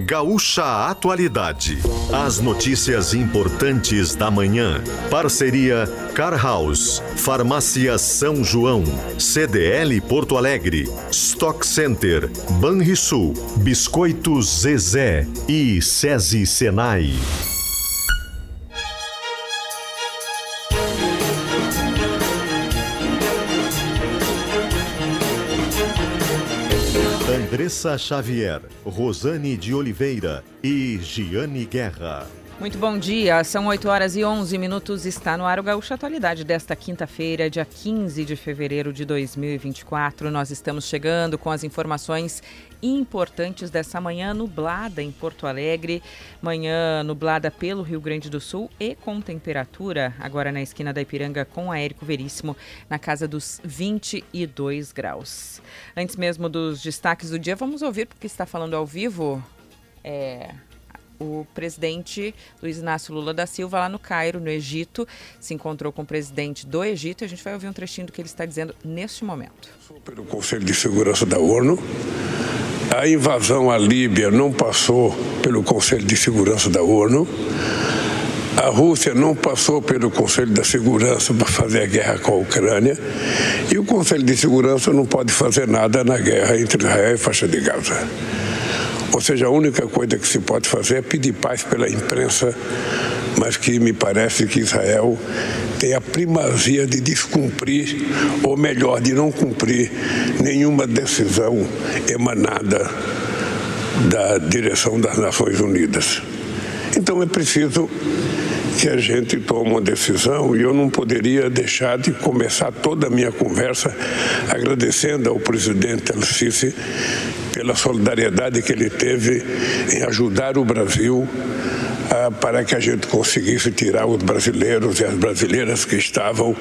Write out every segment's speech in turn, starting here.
Gaúcha Atualidade. As notícias importantes da manhã. Parceria Car House, Farmácia São João, CDL Porto Alegre, Stock Center, Banrisul, Biscoitos Zezé e SESI Senai. Andressa Xavier, Rosane de Oliveira e Giane Guerra. Muito bom dia, são 8 horas e 11 minutos, está no ar o Gaúcho Atualidade desta quinta-feira, dia 15 de fevereiro de 2024. Nós estamos chegando com as informações importantes dessa manhã nublada em Porto Alegre, manhã nublada pelo Rio Grande do Sul e com temperatura agora na esquina da Ipiranga com a Érico Veríssimo na casa dos 22 graus. Antes mesmo dos destaques do dia, vamos ouvir porque está falando ao vivo. É, o presidente Luiz Inácio Lula da Silva lá no Cairo, no Egito, se encontrou com o presidente do Egito a gente vai ouvir um trechinho do que ele está dizendo neste momento. Pelo Conselho de Segurança da ONU, a invasão à Líbia não passou pelo Conselho de Segurança da ONU. A Rússia não passou pelo Conselho da Segurança para fazer a guerra com a Ucrânia. E o Conselho de Segurança não pode fazer nada na guerra entre Israel e faixa de Gaza. Ou seja, a única coisa que se pode fazer é pedir paz pela imprensa, mas que me parece que Israel tem a primazia de descumprir, ou melhor, de não cumprir nenhuma decisão emanada da direção das Nações Unidas. Então é preciso que a gente tome uma decisão e eu não poderia deixar de começar toda a minha conversa agradecendo ao presidente El-Sisi pela solidariedade que ele teve em ajudar o Brasil ah, para que a gente conseguisse tirar os brasileiros e as brasileiras que estavam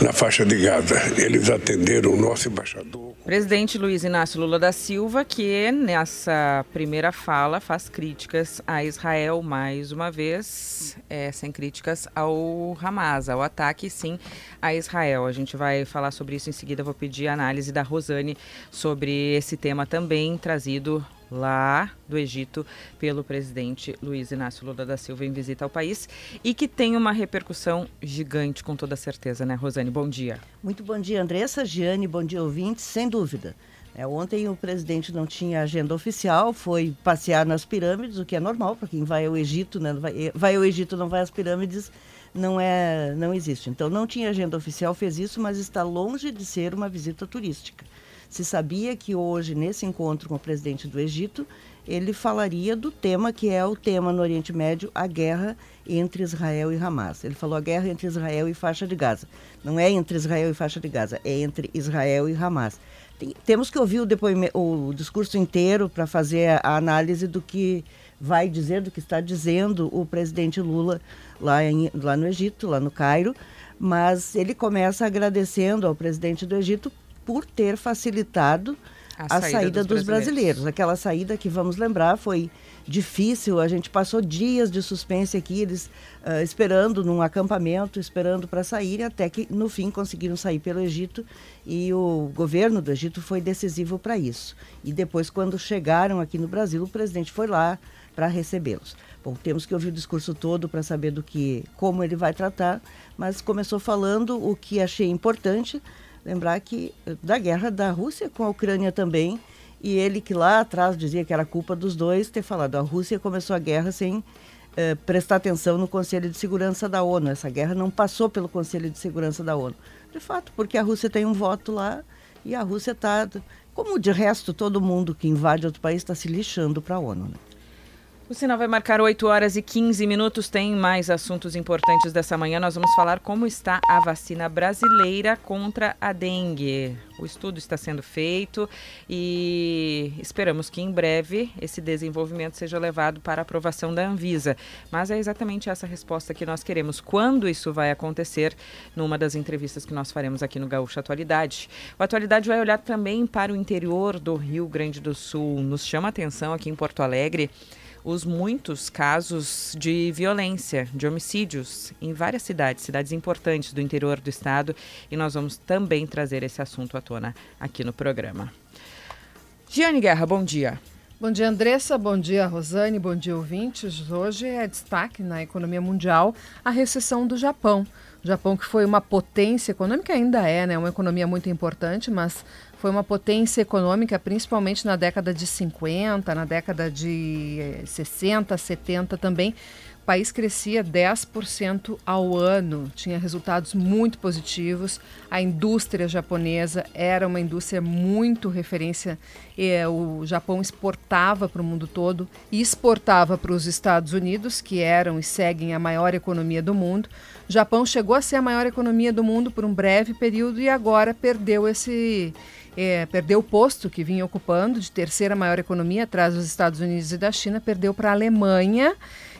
na faixa de Gaza. Eles atenderam o nosso embaixador. Presidente Luiz Inácio Lula da Silva, que nessa primeira fala faz críticas a Israel mais uma vez, é, sem críticas ao Hamas, ao ataque sim a Israel. A gente vai falar sobre isso em seguida. Vou pedir a análise da Rosane sobre esse tema também trazido lá do Egito pelo presidente Luiz Inácio Lula da Silva em visita ao país e que tem uma repercussão gigante com toda certeza, né, Rosane? Bom dia. Muito bom dia, Andressa, Giane, bom dia, ouvintes, sem dúvida. É, ontem o presidente não tinha agenda oficial, foi passear nas pirâmides, o que é normal para quem vai ao Egito, né? Vai, vai ao Egito, não vai às pirâmides, não é, não existe. Então não tinha agenda oficial, fez isso, mas está longe de ser uma visita turística. Se sabia que hoje, nesse encontro com o presidente do Egito, ele falaria do tema que é o tema no Oriente Médio, a guerra entre Israel e Hamas. Ele falou a guerra entre Israel e faixa de Gaza. Não é entre Israel e faixa de Gaza, é entre Israel e Hamas. Tem, temos que ouvir o, o discurso inteiro para fazer a análise do que vai dizer, do que está dizendo o presidente Lula lá, em, lá no Egito, lá no Cairo. Mas ele começa agradecendo ao presidente do Egito por ter facilitado a, a saída, saída, dos, dos brasileiros. brasileiros. Aquela saída que, vamos lembrar, foi difícil. A gente passou dias de suspense aqui, eles uh, esperando num acampamento, esperando para sair, até que no fim conseguiram sair pelo Egito e o governo do Egito foi decisivo para isso. E depois, quando chegaram aqui no Brasil, o presidente foi lá para recebê-los. Bom, temos que ouvir o discurso todo para saber do que, como ele vai tratar, mas começou falando o que achei importante Lembrar que da guerra da Rússia com a Ucrânia também, e ele que lá atrás dizia que era culpa dos dois ter falado a Rússia começou a guerra sem eh, prestar atenção no Conselho de Segurança da ONU. Essa guerra não passou pelo Conselho de Segurança da ONU. De fato, porque a Rússia tem um voto lá e a Rússia está, como de resto todo mundo que invade outro país está se lixando para a ONU. Né? O sinal vai marcar 8 horas e 15 minutos. Tem mais assuntos importantes dessa manhã. Nós vamos falar como está a vacina brasileira contra a dengue. O estudo está sendo feito e esperamos que em breve esse desenvolvimento seja levado para aprovação da Anvisa. Mas é exatamente essa resposta que nós queremos. Quando isso vai acontecer? Numa das entrevistas que nós faremos aqui no Gaúcho Atualidade. O Atualidade vai olhar também para o interior do Rio Grande do Sul. Nos chama a atenção aqui em Porto Alegre os muitos casos de violência, de homicídios em várias cidades, cidades importantes do interior do estado, e nós vamos também trazer esse assunto à tona aqui no programa. Giane Guerra, bom dia. Bom dia, Andressa. Bom dia, Rosane. Bom dia, ouvintes. Hoje é destaque na economia mundial a recessão do Japão. O Japão, que foi uma potência econômica, ainda é, né? Uma economia muito importante, mas foi uma potência econômica, principalmente na década de 50, na década de 60, eh, 70 também. O país crescia 10% ao ano, tinha resultados muito positivos. A indústria japonesa era uma indústria muito referência. o Japão exportava para o mundo todo e exportava para os Estados Unidos, que eram e seguem a maior economia do mundo. O Japão chegou a ser a maior economia do mundo por um breve período e agora perdeu esse é, perdeu o posto que vinha ocupando de terceira maior economia atrás dos Estados Unidos e da China, perdeu para a Alemanha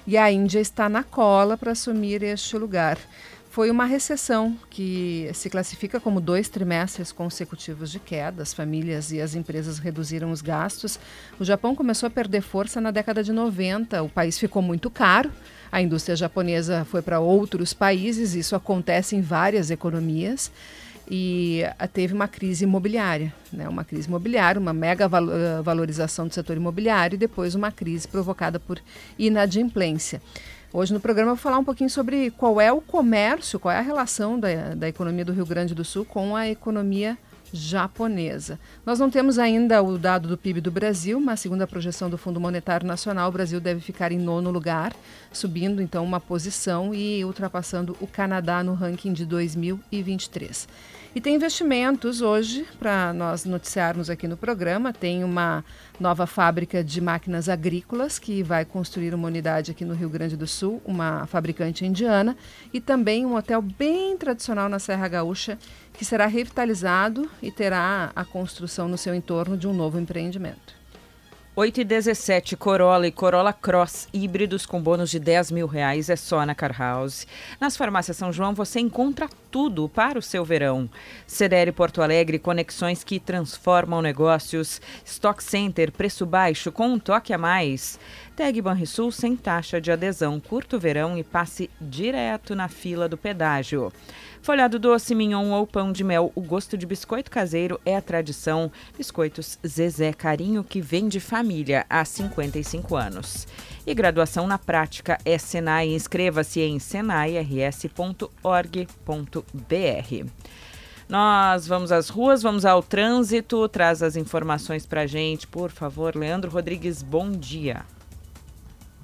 e a Índia está na cola para assumir este lugar. Foi uma recessão que se classifica como dois trimestres consecutivos de queda. As famílias e as empresas reduziram os gastos. O Japão começou a perder força na década de 90. O país ficou muito caro. A indústria japonesa foi para outros países. Isso acontece em várias economias e teve uma crise imobiliária, né? uma crise imobiliária, uma mega eh, valorização do setor imobiliário e depois uma crise provocada por inadimplência. Hoje no programa eu vou falar um pouquinho sobre qual é o comércio, qual é a relação da, da economia do Rio Grande do Sul com a economia japonesa. Nós não temos ainda o dado do PIB do Brasil, mas segundo a projeção do Fundo Monetário Nacional, o Brasil deve ficar em nono lugar, subindo então uma posição e ultrapassando o Canadá no ranking de 2023. E tem investimentos hoje, para nós noticiarmos aqui no programa. Tem uma nova fábrica de máquinas agrícolas que vai construir uma unidade aqui no Rio Grande do Sul, uma fabricante indiana. E também um hotel bem tradicional na Serra Gaúcha, que será revitalizado e terá a construção no seu entorno de um novo empreendimento. 8 e 17, Corolla e Corolla Cross híbridos com bônus de 10 mil reais é só na Car House. Nas farmácias São João você encontra tudo para o seu verão. Cedere Porto Alegre, conexões que transformam negócios. Stock Center, preço baixo com um toque a mais. Tag Banrisul sem taxa de adesão. Curto verão e passe direto na fila do pedágio. Folhado doce, mignon ou pão de mel, o gosto de biscoito caseiro é a tradição. Biscoitos Zezé Carinho, que vem de família há 55 anos. E graduação na prática é Senai. Inscreva-se em senairs.org.br. Nós vamos às ruas, vamos ao trânsito, traz as informações para gente, por favor. Leandro Rodrigues, bom dia.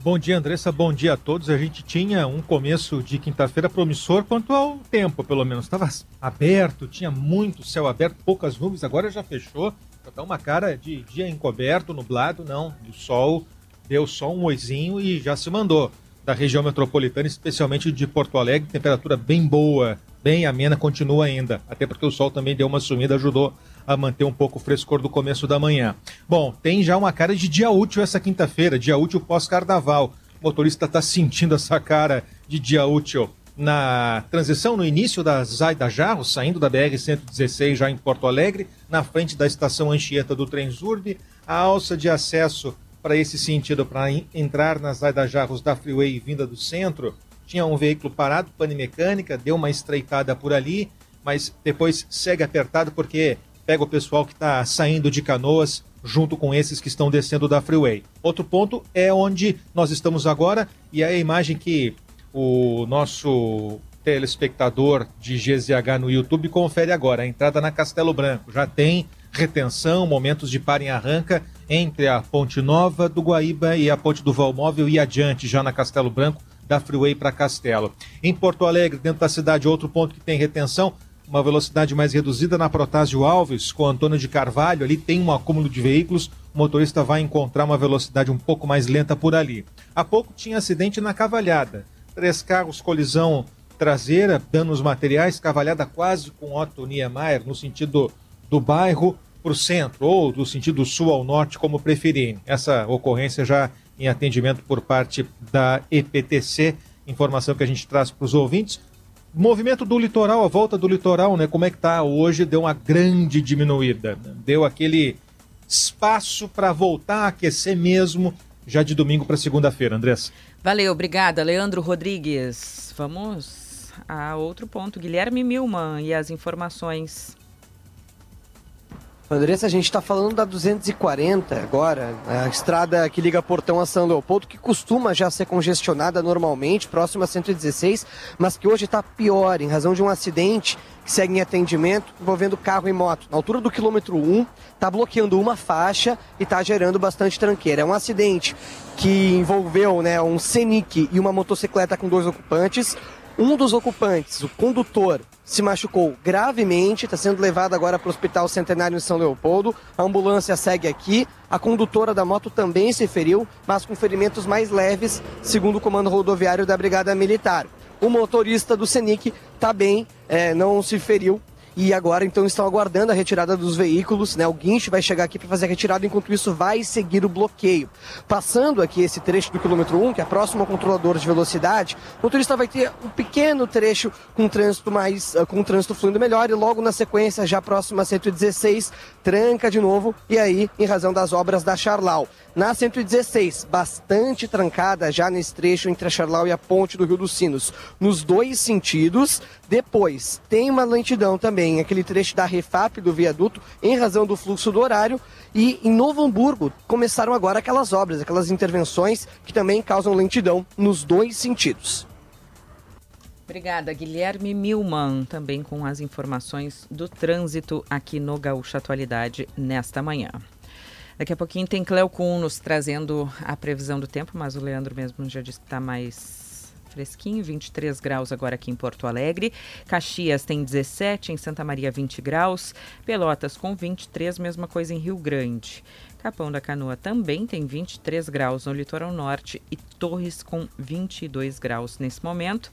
Bom dia, Andressa. Bom dia a todos. A gente tinha um começo de quinta-feira promissor quanto ao tempo, pelo menos. Estava aberto, tinha muito céu aberto, poucas nuvens. Agora já fechou. Já tá uma cara de dia encoberto, nublado. Não, o sol deu só um oizinho e já se mandou. Da região metropolitana, especialmente de Porto Alegre, temperatura bem boa, bem amena, continua ainda. Até porque o sol também deu uma sumida, ajudou a manter um pouco o frescor do começo da manhã. Bom, tem já uma cara de dia útil essa quinta-feira, dia útil pós-carnaval. O motorista está sentindo essa cara de dia útil na transição no início da Zaida Jarro, saindo da BR-116 já em Porto Alegre, na frente da estação Anchieta do Trenzurbe, a alça de acesso para esse sentido, para entrar nas Zaida Jarros da Freeway vinda do centro, tinha um veículo parado, pane mecânica, deu uma estreitada por ali, mas depois segue apertado porque pega o pessoal que está saindo de canoas junto com esses que estão descendo da freeway. Outro ponto é onde nós estamos agora e é a imagem que o nosso telespectador de GZH no YouTube confere agora, a entrada na Castelo Branco. Já tem retenção, momentos de par em arranca entre a Ponte Nova do Guaíba e a Ponte do Valmóvel e adiante já na Castelo Branco da Freeway para Castelo. Em Porto Alegre, dentro da cidade, outro ponto que tem retenção, uma velocidade mais reduzida na Protásio Alves, com Antônio de Carvalho, ali tem um acúmulo de veículos, o motorista vai encontrar uma velocidade um pouco mais lenta por ali. Há pouco tinha acidente na Cavalhada. Três carros, colisão traseira, danos materiais, Cavalhada quase com Otto Niemeyer, no sentido do bairro para o centro, ou do sentido sul ao norte, como preferirem. Essa ocorrência já em atendimento por parte da EPTC, informação que a gente traz para os ouvintes movimento do litoral, a volta do litoral, né? Como é que tá hoje? Deu uma grande diminuída. Deu aquele espaço para voltar a aquecer mesmo já de domingo para segunda-feira, Andressa. Valeu, obrigada, Leandro Rodrigues. Vamos a outro ponto. Guilherme Milman e as informações. Andressa, a gente está falando da 240 agora, a estrada que liga Portão a São Leopoldo, que costuma já ser congestionada normalmente, próxima a 116, mas que hoje está pior em razão de um acidente que segue em atendimento envolvendo carro e moto. Na altura do quilômetro 1, está bloqueando uma faixa e está gerando bastante tranqueira. É um acidente que envolveu né, um Senic e uma motocicleta com dois ocupantes. Um dos ocupantes, o condutor, se machucou gravemente, está sendo levado agora para o Hospital Centenário em São Leopoldo. A ambulância segue aqui. A condutora da moto também se feriu, mas com ferimentos mais leves, segundo o comando rodoviário da Brigada Militar. O motorista do Senic está bem, é, não se feriu, e agora então estão aguardando a retirada dos veículos, né? O guincho vai chegar aqui para fazer a retirada, enquanto isso vai seguir o bloqueio. Passando aqui esse trecho do quilômetro 1, que é próximo ao controlador de velocidade, o motorista vai ter um pequeno trecho com trânsito mais uh, com trânsito fluindo melhor e logo na sequência, já próximo a 116, tranca de novo e aí em razão das obras da Charlau. Na 116, bastante trancada já nesse trecho entre a Charlau e a ponte do Rio dos Sinos, nos dois sentidos. Depois, tem uma lentidão também, aquele trecho da Refap do viaduto, em razão do fluxo do horário. E em Novo Hamburgo, começaram agora aquelas obras, aquelas intervenções que também causam lentidão nos dois sentidos. Obrigada, Guilherme Milman, também com as informações do trânsito aqui no Gaúcha Atualidade nesta manhã. Daqui a pouquinho tem Cleo Kuhn nos trazendo a previsão do tempo, mas o Leandro mesmo já disse que está mais fresquinho, 23 graus agora aqui em Porto Alegre. Caxias tem 17, em Santa Maria 20 graus. Pelotas com 23, mesma coisa em Rio Grande. Capão da Canoa também tem 23 graus no litoral norte e Torres com 22 graus nesse momento.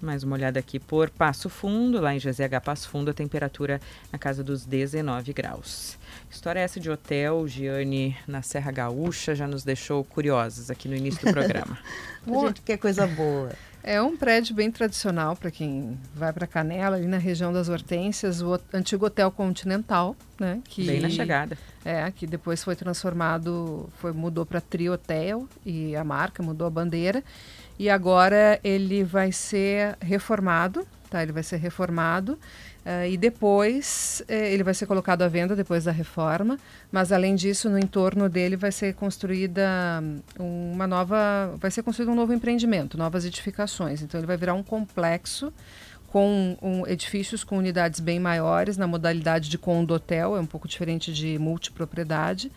Mais uma olhada aqui por Passo Fundo, lá em GZH Passo Fundo, a temperatura na casa dos 19 graus. História essa de hotel, Giane, na Serra Gaúcha, já nos deixou curiosos aqui no início do programa. a gente quer coisa boa. É um prédio bem tradicional para quem vai para Canela, ali na região das Hortênsias, o antigo Hotel Continental, né? Que, bem na chegada. É, que depois foi transformado, foi mudou para Tri Hotel e a marca mudou a bandeira e agora ele vai ser reformado, tá? Ele vai ser reformado Uh, e depois eh, ele vai ser colocado à venda depois da reforma, mas além disso no entorno dele vai ser construída hum, uma nova, vai ser construído um novo empreendimento, novas edificações. Então ele vai virar um complexo com um, edifícios com unidades bem maiores na modalidade de condo-hotel, é um pouco diferente de multipropriedade.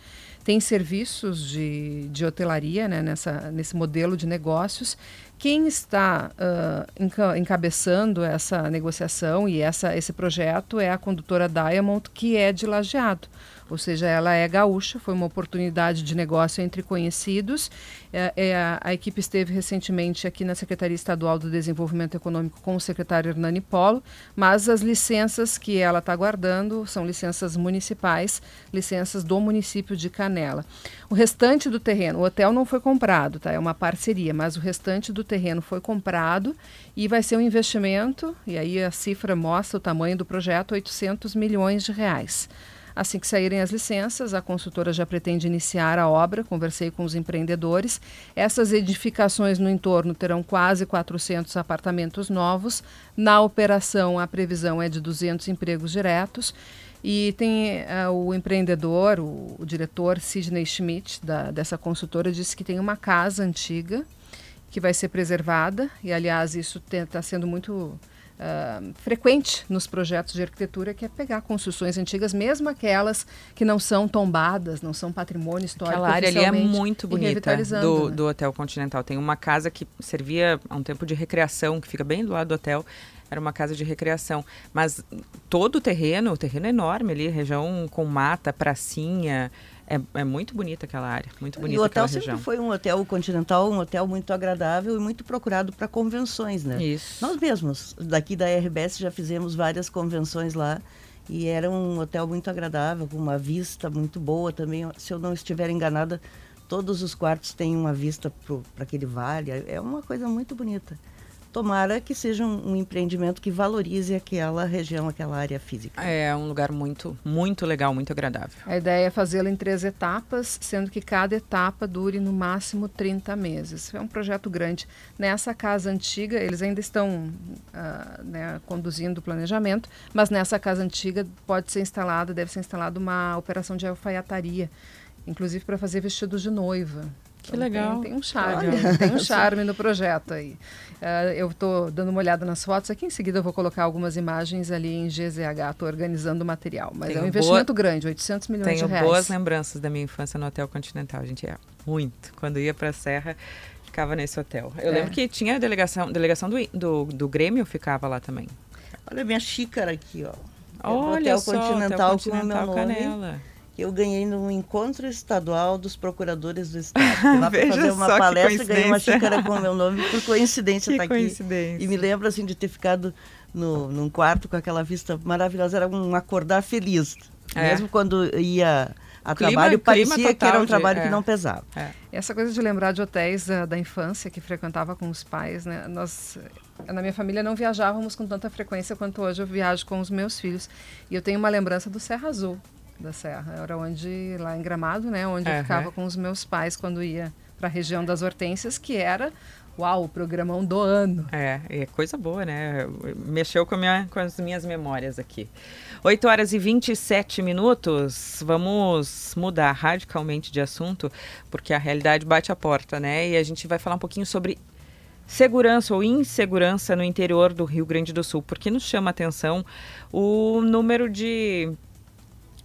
Tem serviços de, de hotelaria né, nessa, nesse modelo de negócios. Quem está uh, encabeçando essa negociação e essa, esse projeto é a condutora Diamond, que é de Lajeado ou seja, ela é gaúcha, foi uma oportunidade de negócio entre conhecidos. É, é, a equipe esteve recentemente aqui na Secretaria Estadual do Desenvolvimento Econômico com o secretário Hernani Polo, mas as licenças que ela está guardando são licenças municipais, licenças do município de Canela. O restante do terreno, o hotel não foi comprado, tá? é uma parceria, mas o restante do terreno foi comprado e vai ser um investimento, e aí a cifra mostra o tamanho do projeto, 800 milhões de reais. Assim que saírem as licenças, a consultora já pretende iniciar a obra. Conversei com os empreendedores. Essas edificações no entorno terão quase 400 apartamentos novos. Na operação, a previsão é de 200 empregos diretos. E tem uh, o empreendedor, o, o, diretor Sidney Schmidt, da, dessa consultora, disse que tem uma casa antiga que vai ser preservada. E, aliás, isso está sendo muito uh, frequente nos projetos de arquitetura, que é pegar construções antigas, mesmo aquelas que não são tombadas, não são patrimônio histórico. Aquela área ali é muito bonita do, né? do Hotel Continental. Tem uma casa que servia a um tempo de recreação, que fica bem do lado do hotel era uma casa de recreação. Mas todo o terreno, o terreno é enorme ali, região com mata, pracinha, é, é muito bonita aquela área, muito bonita E o hotel sempre região. foi um hotel continental, um hotel muito agradável e muito procurado para convenções, né? Isso. Nós mesmos, daqui da RBS, já fizemos várias convenções lá e era um hotel muito agradável, com uma vista muito boa também. Se eu não estiver enganada, todos os quartos têm uma vista para aquele vale. É uma coisa muito bonita. Tomara que seja um, um, empreendimento que valorize aquela região, aquela área física. É um lugar muito, muito legal, muito agradável. A ideia é fazê-lo em três etapas, sendo que cada etapa dure no máximo 30 meses. É um projeto grande. Nessa casa antiga, eles ainda estão uh, né, conduzindo o planejamento, mas nessa casa antiga pode ser instalada, deve ser instalada uma operação de alfaiataria, inclusive para fazer vestidos de noiva. Que legal. Tem, tem um charme, tem um charme no projeto aí. Uh, eu estou dando uma olhada nas fotos aqui, em seguida eu vou colocar algumas imagens ali em GZH, estou organizando o material. Mas Tenho é um investimento boa... grande, 800 milhões Tenho de reais. Tenho boas lembranças da minha infância no Hotel Continental, a gente ia muito. Quando ia para a Serra, ficava nesse hotel. Eu é. lembro que tinha a delegação, delegação do, do, do Grêmio ficava lá também. Olha a minha xícara aqui, ó. Olha Hotel só, Continental, Hotel Continental com o meu nome eu ganhei no encontro estadual dos procuradores do estado. Lá para fazer uma palestra, ganhei uma xícara com o meu nome, por coincidência está aqui. E me lembro assim de ter ficado no, num quarto com aquela vista maravilhosa, era um acordar feliz. É. Mesmo quando ia a clima, trabalho, parecia que era um trabalho de, que é. não pesava. É. Essa coisa de lembrar de hotéis uh, da infância que frequentava com os pais, né? Nós, na minha família, não viajávamos com tanta frequência quanto hoje eu viajo com os meus filhos. E eu tenho uma lembrança do Serra Azul, da Serra. Era onde, lá em Gramado, né? Onde uhum. eu ficava com os meus pais quando ia para a região das Hortênsias, que era Uau, o programão do ano. É, é coisa boa, né? Mexeu com, minha, com as minhas memórias aqui. 8 horas e 27 minutos. Vamos mudar radicalmente de assunto, porque a realidade bate a porta, né? E a gente vai falar um pouquinho sobre segurança ou insegurança no interior do Rio Grande do Sul, porque nos chama a atenção o número de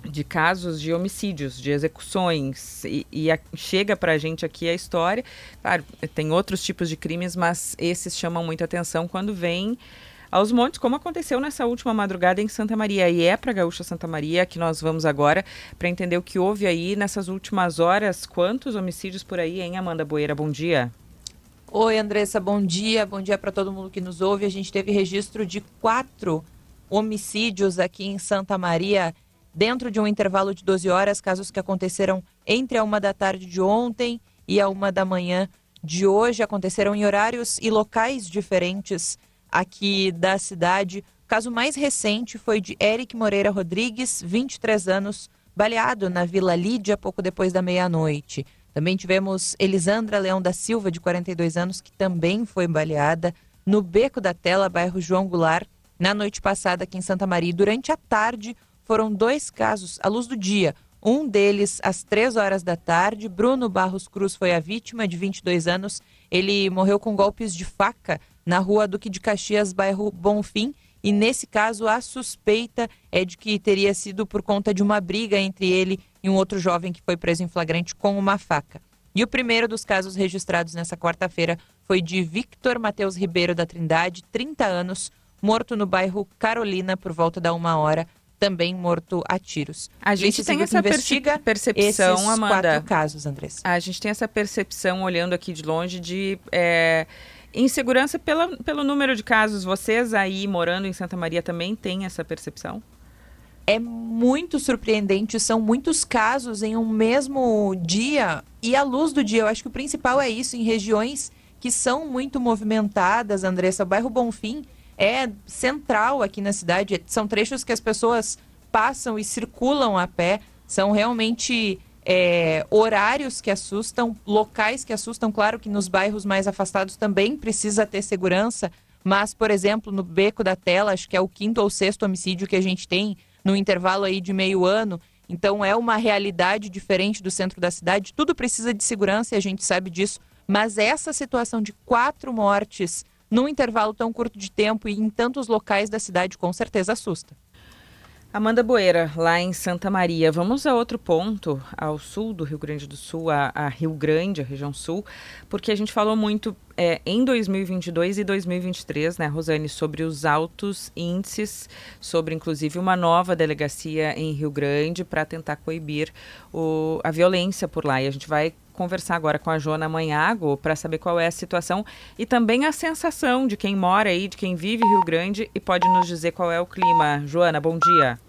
de casos de homicídios, de execuções, e, e a, chega para a gente aqui a história. Claro, tem outros tipos de crimes, mas esses chamam muita atenção quando vem aos montes, como aconteceu nessa última madrugada em Santa Maria. E é para Gaúcha Santa Maria que nós vamos agora para entender o que houve aí nessas últimas horas. Quantos homicídios por aí, hein, Amanda Boeira? Bom dia. Oi, Andressa, bom dia. Bom dia para todo mundo que nos ouve. A gente teve registro de quatro homicídios aqui em Santa Maria dentro de um intervalo de 12 horas, casos que aconteceram entre a uma da tarde de ontem e a uma da manhã de hoje, aconteceram em horários e locais diferentes aqui da cidade. O caso mais recente foi de Eric Moreira Rodrigues, 23 anos, baleado na Vila Lídia pouco depois da meia-noite. Também tivemos Elisandra Leão da Silva, de 42 anos, que também foi baleada no Beco da Tela, bairro João Goulart, na noite passada aqui em Santa Maria. Durante a tarde, foram dois casos à luz do dia. Um deles às três horas da tarde. Bruno Barros Cruz foi a vítima, de 22 anos. Ele morreu com golpes de faca na rua Duque de Caxias, bairro Bonfim. E nesse caso, a suspeita é de que teria sido por conta de uma briga entre ele e um outro jovem que foi preso em flagrante com uma faca. E o primeiro dos casos registrados nessa quarta-feira foi de Victor Matheus Ribeiro da Trindade, 30 anos, morto no bairro Carolina por volta da uma hora também morto a tiros. A gente tem essa percepção, esses Amanda. quatro casos, Andressa. A gente tem essa percepção, olhando aqui de longe, de é, insegurança pela, pelo número de casos. Vocês aí, morando em Santa Maria, também têm essa percepção? É muito surpreendente, são muitos casos em um mesmo dia e à luz do dia. Eu acho que o principal é isso, em regiões que são muito movimentadas, Andressa. O bairro Bonfim é central aqui na cidade. São trechos que as pessoas passam e circulam a pé. São realmente é, horários que assustam, locais que assustam. Claro que nos bairros mais afastados também precisa ter segurança, mas, por exemplo, no Beco da Tela, acho que é o quinto ou sexto homicídio que a gente tem no intervalo aí de meio ano. Então é uma realidade diferente do centro da cidade. Tudo precisa de segurança e a gente sabe disso. Mas essa situação de quatro mortes num intervalo tão curto de tempo e em tantos locais da cidade, com certeza assusta. Amanda Boeira, lá em Santa Maria. Vamos a outro ponto, ao sul do Rio Grande do Sul, a, a Rio Grande, a região sul, porque a gente falou muito é, em 2022 e 2023, né, Rosane, sobre os altos índices, sobre inclusive uma nova delegacia em Rio Grande para tentar coibir o, a violência por lá. E a gente vai conversar agora com a Joana Manhago para saber qual é a situação e também a sensação de quem mora aí, de quem vive Rio Grande e pode nos dizer qual é o clima. Joana, bom dia.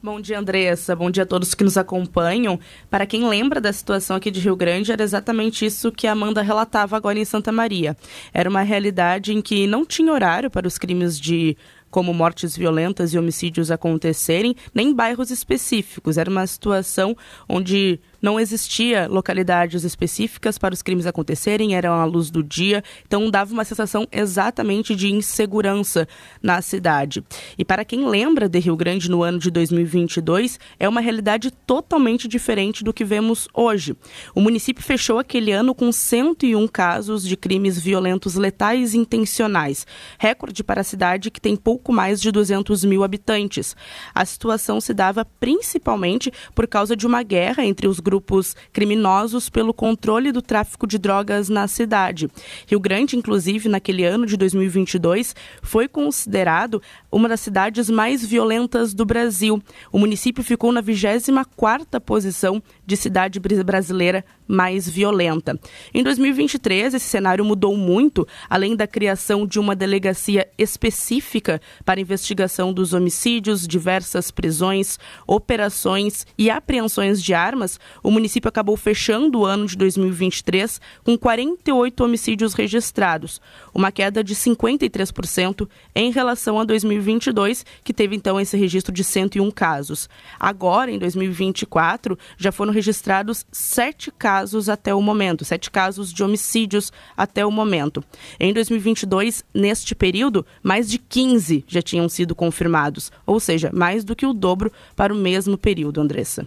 Bom dia, Andressa. Bom dia a todos que nos acompanham. Para quem lembra da situação aqui de Rio Grande, era exatamente isso que a Amanda relatava agora em Santa Maria. Era uma realidade em que não tinha horário para os crimes de como mortes violentas e homicídios acontecerem, nem bairros específicos. Era uma situação onde não existia localidades específicas para os crimes acontecerem, eram à luz do dia, então dava uma sensação exatamente de insegurança na cidade. E para quem lembra de Rio Grande no ano de 2022, é uma realidade totalmente diferente do que vemos hoje. O município fechou aquele ano com 101 casos de crimes violentos letais intencionais, recorde para a cidade que tem pouco mais de 200 mil habitantes. A situação se dava principalmente por causa de uma guerra entre os grupos criminosos pelo controle do tráfico de drogas na cidade. Rio Grande, inclusive, naquele ano de 2022, foi considerado uma das cidades mais violentas do Brasil. O município ficou na 24ª posição de cidade brasileira mais violenta. Em 2023, esse cenário mudou muito, além da criação de uma delegacia específica para investigação dos homicídios, diversas prisões, operações e apreensões de armas, o município acabou fechando o ano de 2023 com 48 homicídios registrados, uma queda de 53% em relação a 2022, que teve então esse registro de 101 casos. Agora, em 2024, já foram registrados sete casos até o momento, sete casos de homicídios até o momento. Em 2022, neste período, mais de 15 já tinham sido confirmados, ou seja, mais do que o dobro para o mesmo período, Andressa.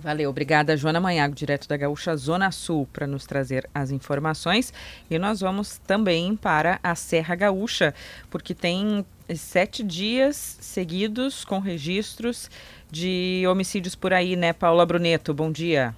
Valeu, obrigada, Joana Manhago, direto da Gaúcha Zona Sul, para nos trazer as informações. E nós vamos também para a Serra Gaúcha, porque tem sete dias seguidos com registros de homicídios por aí, né, Paula Bruneto? Bom dia.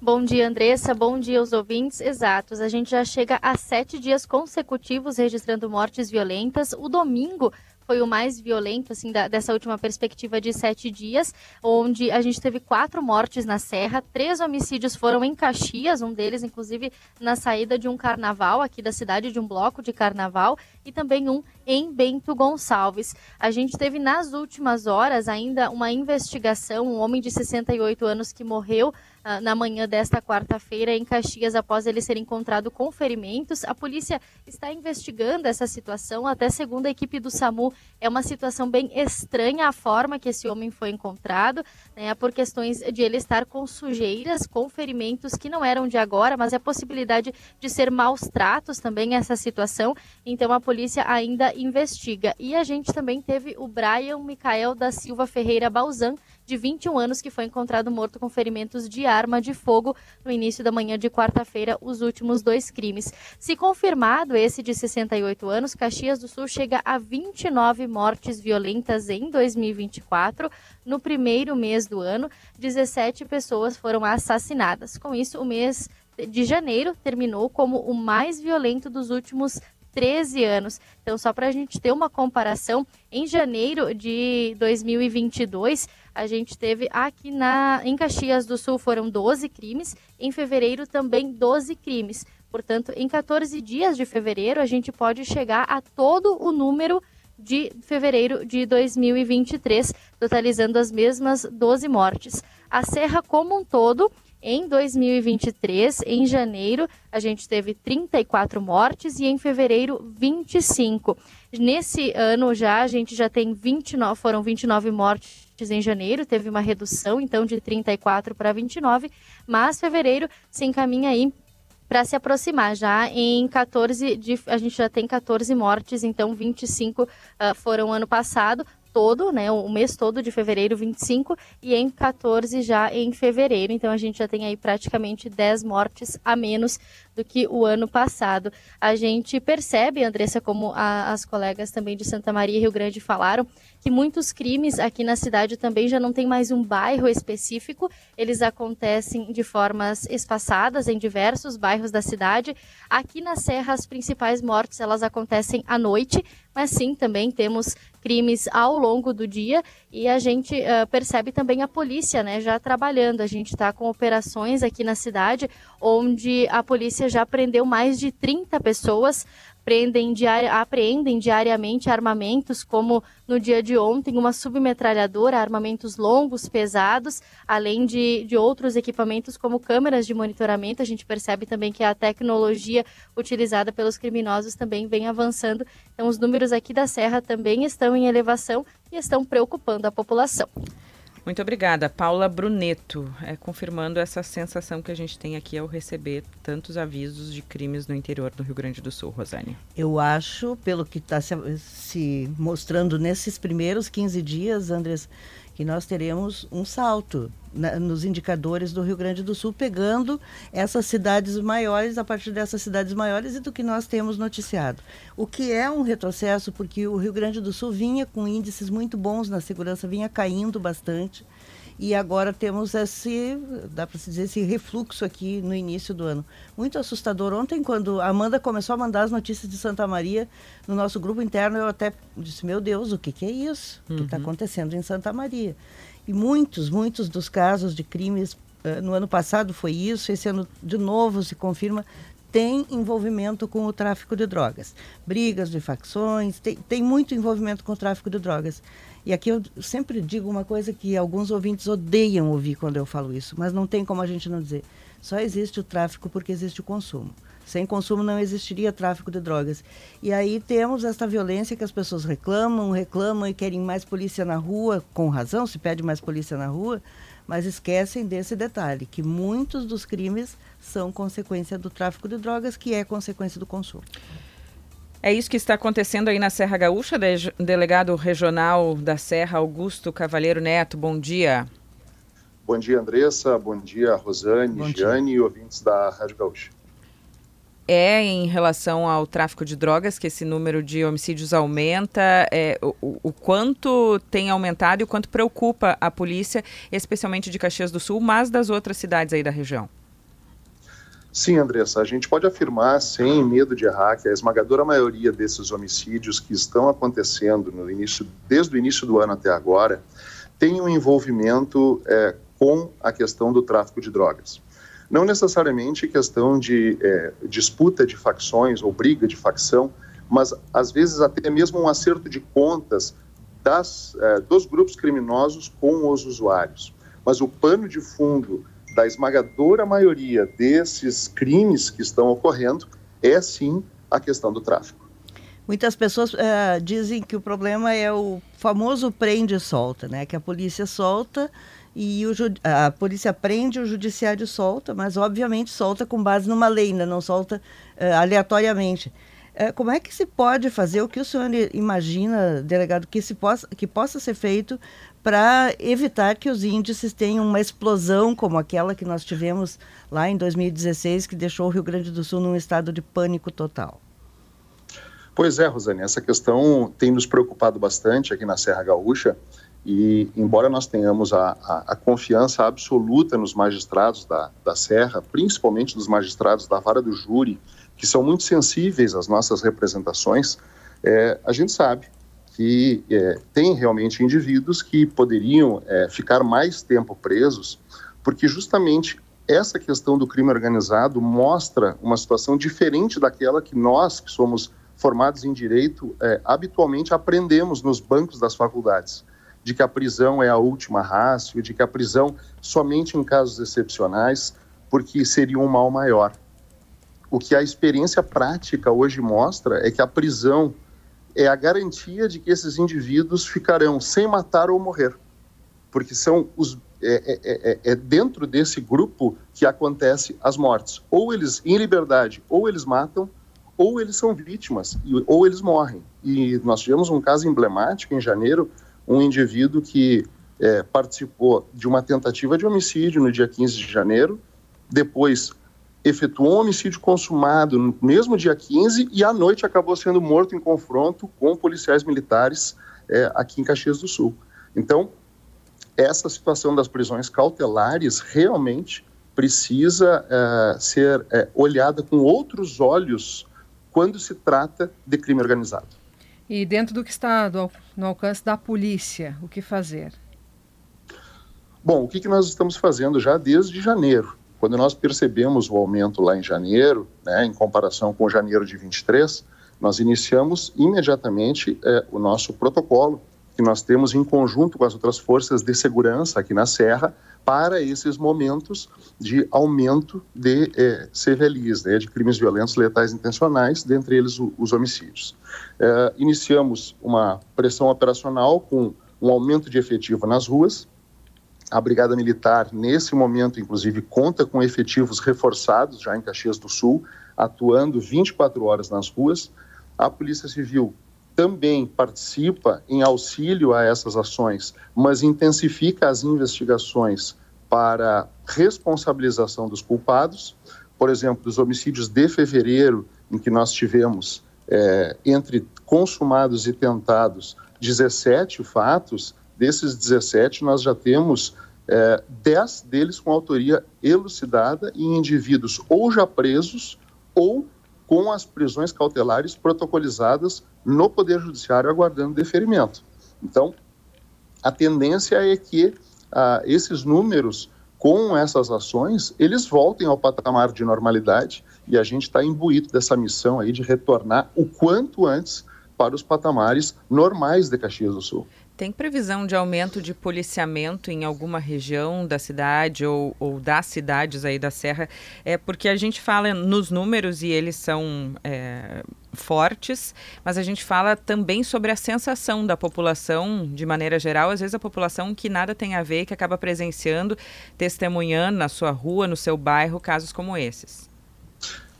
Bom dia, Andressa. Bom dia aos ouvintes. Exatos. A gente já chega a sete dias consecutivos registrando mortes violentas. O domingo foi o mais violento, assim, da, dessa última perspectiva de sete dias, onde a gente teve quatro mortes na Serra, três homicídios foram em Caxias, um deles, inclusive, na saída de um carnaval aqui da cidade, de um bloco de carnaval, e também um em Bento Gonçalves. A gente teve nas últimas horas ainda uma investigação, um homem de 68 anos que morreu uh, na manhã desta quarta-feira em Caxias após ele ser encontrado com ferimentos. A polícia está investigando essa situação, até segundo a equipe do SAMU, é uma situação bem estranha a forma que esse homem foi encontrado, né, por questões de ele estar com sujeiras, com ferimentos que não eram de agora, mas é a possibilidade de ser maus tratos também essa situação. Então a polícia ainda investiga. E a gente também teve o Brian Micael da Silva Ferreira Balzan, de 21 anos, que foi encontrado morto com ferimentos de arma de fogo no início da manhã de quarta-feira, os últimos dois crimes. Se confirmado esse de 68 anos, Caxias do Sul chega a 29 mortes violentas em 2024. No primeiro mês do ano, 17 pessoas foram assassinadas. Com isso, o mês de janeiro terminou como o mais violento dos últimos 13 anos. Então, só para a gente ter uma comparação, em janeiro de 2022, a gente teve aqui na, em Caxias do Sul foram 12 crimes, em fevereiro também 12 crimes. Portanto, em 14 dias de fevereiro, a gente pode chegar a todo o número de fevereiro de 2023, totalizando as mesmas 12 mortes. A Serra como um todo em 2023, em janeiro, a gente teve 34 mortes e em fevereiro 25. Nesse ano já a gente já tem 29, foram 29 mortes em janeiro, teve uma redução então de 34 para 29, mas fevereiro se encaminha aí para se aproximar já em 14 de, a gente já tem 14 mortes, então 25 uh, foram ano passado, todo, né, o mês todo de fevereiro, 25, e em 14 já em fevereiro. Então a gente já tem aí praticamente 10 mortes a menos do que o ano passado. A gente percebe, Andressa, como a, as colegas também de Santa Maria e Rio Grande falaram, que muitos crimes aqui na cidade também já não tem mais um bairro específico, eles acontecem de formas espaçadas em diversos bairros da cidade. Aqui na Serra, as principais mortes elas acontecem à noite, mas sim também temos crimes ao longo do dia e a gente uh, percebe também a polícia, né, já trabalhando. A gente está com operações aqui na cidade onde a polícia já prendeu mais de 30 pessoas diari apreendem diariamente armamentos, como no dia de ontem, uma submetralhadora, armamentos longos, pesados, além de, de outros equipamentos como câmeras de monitoramento. A gente percebe também que a tecnologia utilizada pelos criminosos também vem avançando. Então, os números aqui da Serra também estão em elevação e estão preocupando a população. Muito obrigada, Paula Bruneto, é, confirmando essa sensação que a gente tem aqui ao receber tantos avisos de crimes no interior do Rio Grande do Sul, Rosane. Eu acho, pelo que está se, se, mostrando nesses primeiros 15 dias, Andres, que nós teremos um salto na, nos indicadores do Rio Grande do Sul, pegando essas cidades maiores, a partir dessas cidades maiores e do que nós temos noticiado. O que é um retrocesso, porque o Rio Grande do Sul vinha com índices muito bons na segurança, vinha caindo bastante. E agora temos esse, dá para se dizer, esse refluxo aqui no início do ano. Muito assustador. Ontem, quando a Amanda começou a mandar as notícias de Santa Maria no nosso grupo interno, eu até disse: Meu Deus, o que, que é isso? Uhum. O que está uhum. acontecendo em Santa Maria? E muitos, muitos dos casos de crimes uh, no ano passado foi isso, esse ano de novo se confirma, tem envolvimento com o tráfico de drogas. Brigas de facções, tem, tem muito envolvimento com o tráfico de drogas. E aqui eu sempre digo uma coisa que alguns ouvintes odeiam ouvir quando eu falo isso, mas não tem como a gente não dizer. Só existe o tráfico porque existe o consumo. Sem consumo não existiria tráfico de drogas. E aí temos esta violência que as pessoas reclamam, reclamam e querem mais polícia na rua, com razão, se pede mais polícia na rua, mas esquecem desse detalhe, que muitos dos crimes são consequência do tráfico de drogas, que é consequência do consumo. É isso que está acontecendo aí na Serra Gaúcha, delegado regional da Serra, Augusto Cavalheiro Neto, bom dia. Bom dia, Andressa, bom dia, Rosane, bom Giane dia. e ouvintes da Rádio Gaúcha é em relação ao tráfico de drogas que esse número de homicídios aumenta, é, o, o, quanto tem aumentado e o quanto preocupa a polícia, especialmente de Caxias do Sul, mas das outras cidades aí da região. Sim, Andressa, a gente pode afirmar, sem medo de errar, que a esmagadora maioria desses homicídios que estão acontecendo no início, desde o início do ano até agora, tem um envolvimento é, com a questão do tráfico de drogas. Não necessariamente questão de é, disputa de facções ou briga de facção, mas às vezes até mesmo um acerto de contas das, é, dos grupos criminosos com os usuários. Mas o pano de fundo da esmagadora maioria desses crimes que estão ocorrendo é sim a questão do tráfico. Muitas pessoas é, dizem que o problema é o famoso prende e solta, né? Que a polícia solta e o, a polícia prende, o judiciário solta, mas obviamente solta com base numa lei, ainda não solta uh, aleatoriamente. Uh, como é que se pode fazer, o que o senhor imagina, delegado, que, se possa, que possa ser feito para evitar que os índices tenham uma explosão como aquela que nós tivemos lá em 2016, que deixou o Rio Grande do Sul num estado de pânico total? Pois é, Rosane, essa questão tem nos preocupado bastante aqui na Serra Gaúcha. E, embora nós tenhamos a, a, a, confiança absoluta nos magistrados da, da Serra, principalmente dos magistrados da vara do júri, que são muito sensíveis às nossas representações, é, a gente sabe que é, tem realmente indivíduos que poderiam é, ficar mais tempo presos, porque justamente essa questão do crime organizado mostra uma situação diferente daquela que nós, que somos formados em direito, é, habitualmente aprendemos nos bancos das faculdades de que a prisão é a última rácio, de que a prisão somente em casos excepcionais, porque seria um mal maior. O que a experiência prática hoje mostra é que a prisão é a garantia de que esses indivíduos ficarão sem matar ou morrer, porque são os é, é, é, é dentro desse grupo que acontece as mortes. Ou eles em liberdade, ou eles matam, ou eles são vítimas, ou eles morrem. E nós tivemos um caso emblemático em janeiro um indivíduo que é, participou de uma tentativa de homicídio no dia 15 de janeiro, depois efetuou um homicídio consumado no mesmo dia 15 e à noite acabou sendo morto em confronto com policiais militares é, aqui em Caxias do Sul. Então, essa situação das prisões cautelares realmente precisa é, ser é, olhada com outros olhos quando se trata de crime organizado. E dentro do que está do, no alcance da polícia, o que fazer? Bom, o que, que nós estamos fazendo já desde janeiro? Quando nós percebemos o aumento lá em janeiro, né, em comparação com janeiro de 23, nós iniciamos imediatamente é, o nosso protocolo que nós temos em conjunto com as outras forças de segurança aqui na Serra para esses momentos de aumento de é, CVLIs, né, de crimes violentos letais intencionais, dentre eles o, os homicídios. É, iniciamos uma pressão operacional com um aumento de efetivo nas ruas. A Brigada Militar, nesse momento, inclusive, conta com efetivos reforçados já em Caxias do Sul, atuando 24 horas nas ruas. A Polícia Civil também participa em auxílio a essas ações, mas intensifica as investigações para responsabilização dos culpados. Por exemplo, dos homicídios de fevereiro, em que nós tivemos, é, entre consumados e tentados, 17 fatos, desses 17 nós já temos é, 10 deles com autoria elucidada em indivíduos ou já presos ou com as prisões cautelares protocolizadas no Poder Judiciário aguardando deferimento. Então, a tendência é que ah, esses números, com essas ações, eles voltem ao patamar de normalidade e a gente está imbuído dessa missão aí de retornar o quanto antes para os patamares normais de Caxias do Sul. Tem previsão de aumento de policiamento em alguma região da cidade ou, ou das cidades aí da Serra? É porque a gente fala nos números e eles são é, fortes, mas a gente fala também sobre a sensação da população de maneira geral. Às vezes a população que nada tem a ver, que acaba presenciando, testemunhando na sua rua, no seu bairro, casos como esses.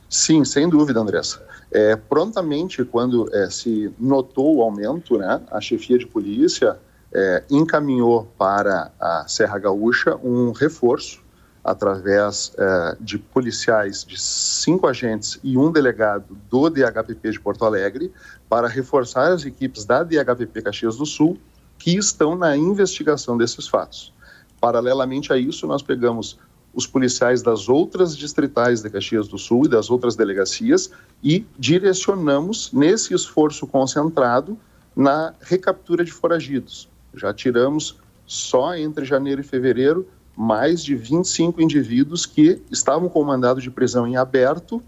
Sim, sem dúvida, Andressa. É, prontamente, quando é, se notou o aumento, né, a chefia de polícia é, encaminhou para a Serra Gaúcha um reforço através é, de policiais de cinco agentes e um delegado do DHPP de Porto Alegre para reforçar as equipes da DHPP Caxias do Sul que estão na investigação desses fatos. Paralelamente a isso, nós pegamos os policiais das outras distritais de Caxias do Sul e das outras delegacias e direcionamos nesse esforço concentrado na recaptura de foragidos. Já tiramos só entre janeiro e fevereiro mais de 25 indivíduos que estavam com mandado de prisão em aberto,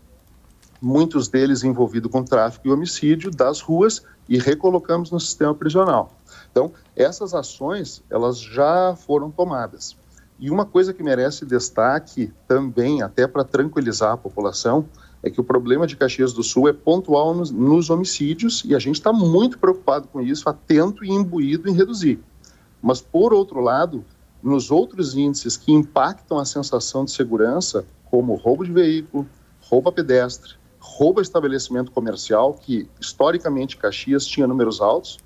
muitos deles envolvidos com tráfico e homicídio das ruas e recolocamos no sistema prisional. Então, essas ações, elas já foram tomadas. E uma coisa que merece destaque também, até para tranquilizar a população, é que o problema de Caxias do Sul é pontual nos, nos homicídios e a gente está muito preocupado com isso, atento e imbuído em reduzir. Mas, por outro lado, nos outros índices que impactam a sensação de segurança, como roubo de veículo, roubo a pedestre, roubo a estabelecimento comercial, que historicamente Caxias tinha números altos,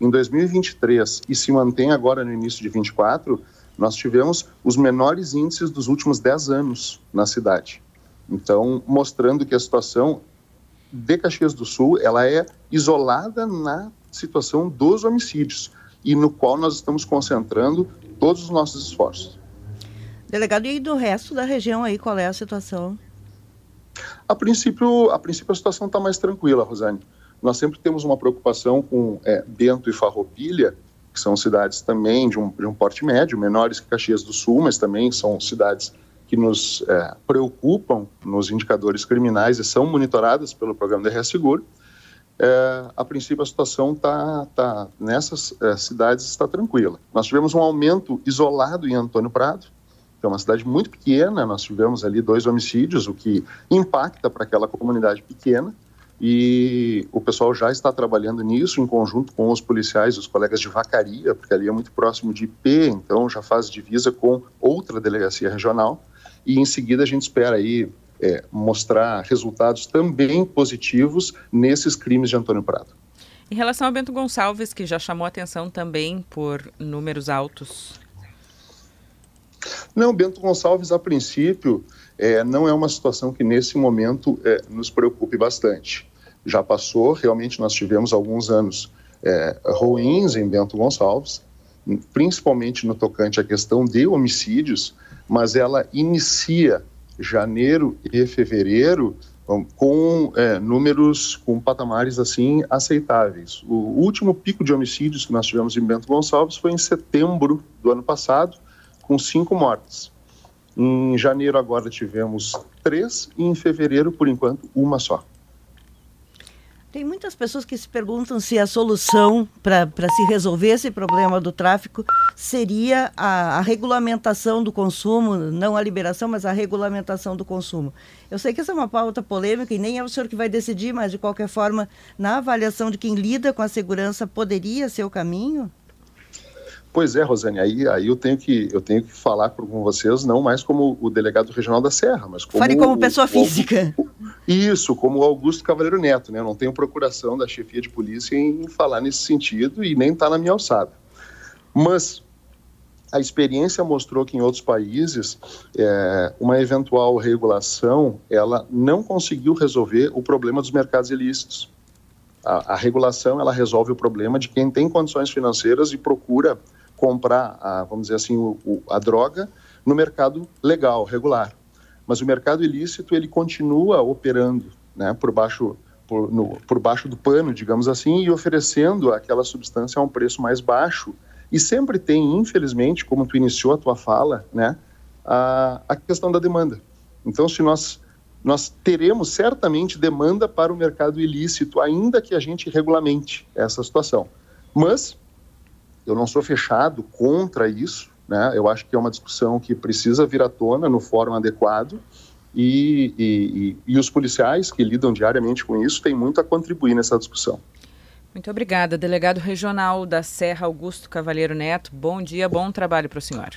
em 2023 e se mantém agora no início de 2024, nós tivemos os menores índices dos últimos 10 anos na cidade. Então, mostrando que a situação de Caxias do Sul, ela é isolada na situação dos homicídios e no qual nós estamos concentrando todos os nossos esforços. Delegado, e do resto da região aí, qual é a situação? A princípio, a princípio a situação está mais tranquila, Rosane. Nós sempre temos uma preocupação com é, Bento e Farroupilha, que são cidades também de um, de um porte médio, menores que Caxias do Sul, mas também são cidades que nos é, preocupam nos indicadores criminais e são monitoradas pelo programa de Seguro. É, a princípio a situação tá, tá nessas é, cidades está tranquila. Nós tivemos um aumento isolado em Antônio Prado, que é uma cidade muito pequena, nós tivemos ali dois homicídios, o que impacta para aquela comunidade pequena, e o pessoal já está trabalhando nisso em conjunto com os policiais, os colegas de Vacaria, porque ali é muito próximo de IP, então já faz divisa com outra delegacia regional. E em seguida a gente espera aí é, mostrar resultados também positivos nesses crimes de Antônio Prado. Em relação ao Bento Gonçalves, que já chamou atenção também por números altos. Não, Bento Gonçalves, a princípio, é, não é uma situação que nesse momento é, nos preocupe bastante. Já passou, realmente nós tivemos alguns anos é, ruins em Bento Gonçalves, principalmente no tocante à questão de homicídios, mas ela inicia janeiro e fevereiro com é, números, com patamares assim aceitáveis. O último pico de homicídios que nós tivemos em Bento Gonçalves foi em setembro do ano passado, com cinco mortes. Em janeiro agora tivemos três e em fevereiro, por enquanto, uma só. Tem muitas pessoas que se perguntam se a solução para se resolver esse problema do tráfico seria a, a, regulamentação do consumo, não a liberação, mas a regulamentação do consumo. Eu sei que essa é uma pauta polêmica e nem é o senhor que vai decidir, mas de qualquer forma, na avaliação de quem lida com a segurança, poderia ser o caminho? Pois é, Rosane, aí, aí eu, tenho que, eu tenho que falar com vocês, não mais como o delegado regional da Serra, mas como. Fale como pessoa o, física. O, isso, como o Augusto Cavaleiro Neto, né? Eu não tenho procuração da chefia de polícia em falar nesse sentido e nem está na minha alçada. Mas a experiência mostrou que em outros países é, uma eventual regulação ela não conseguiu resolver o problema dos mercados ilícitos. A, a regulação ela resolve o problema de quem tem condições financeiras e procura comprar, a, vamos dizer assim, o, o, a droga no mercado legal, regular. Mas o mercado ilícito ele continua operando, né, por baixo por, no, por baixo do pano, digamos assim, e oferecendo aquela substância a um preço mais baixo. E sempre tem, infelizmente, como tu iniciou a tua fala, né, a, a questão da demanda. Então, se nós nós teremos certamente demanda para o mercado ilícito, ainda que a gente regulamente essa situação. Mas eu não sou fechado contra isso, né? Eu acho que é uma discussão que precisa vir à tona no fórum adequado e, e, e, e os policiais que lidam diariamente com isso têm muito a contribuir nessa discussão. Muito obrigada, delegado regional da Serra Augusto Cavalheiro Neto. Bom dia, bom trabalho para o senhor.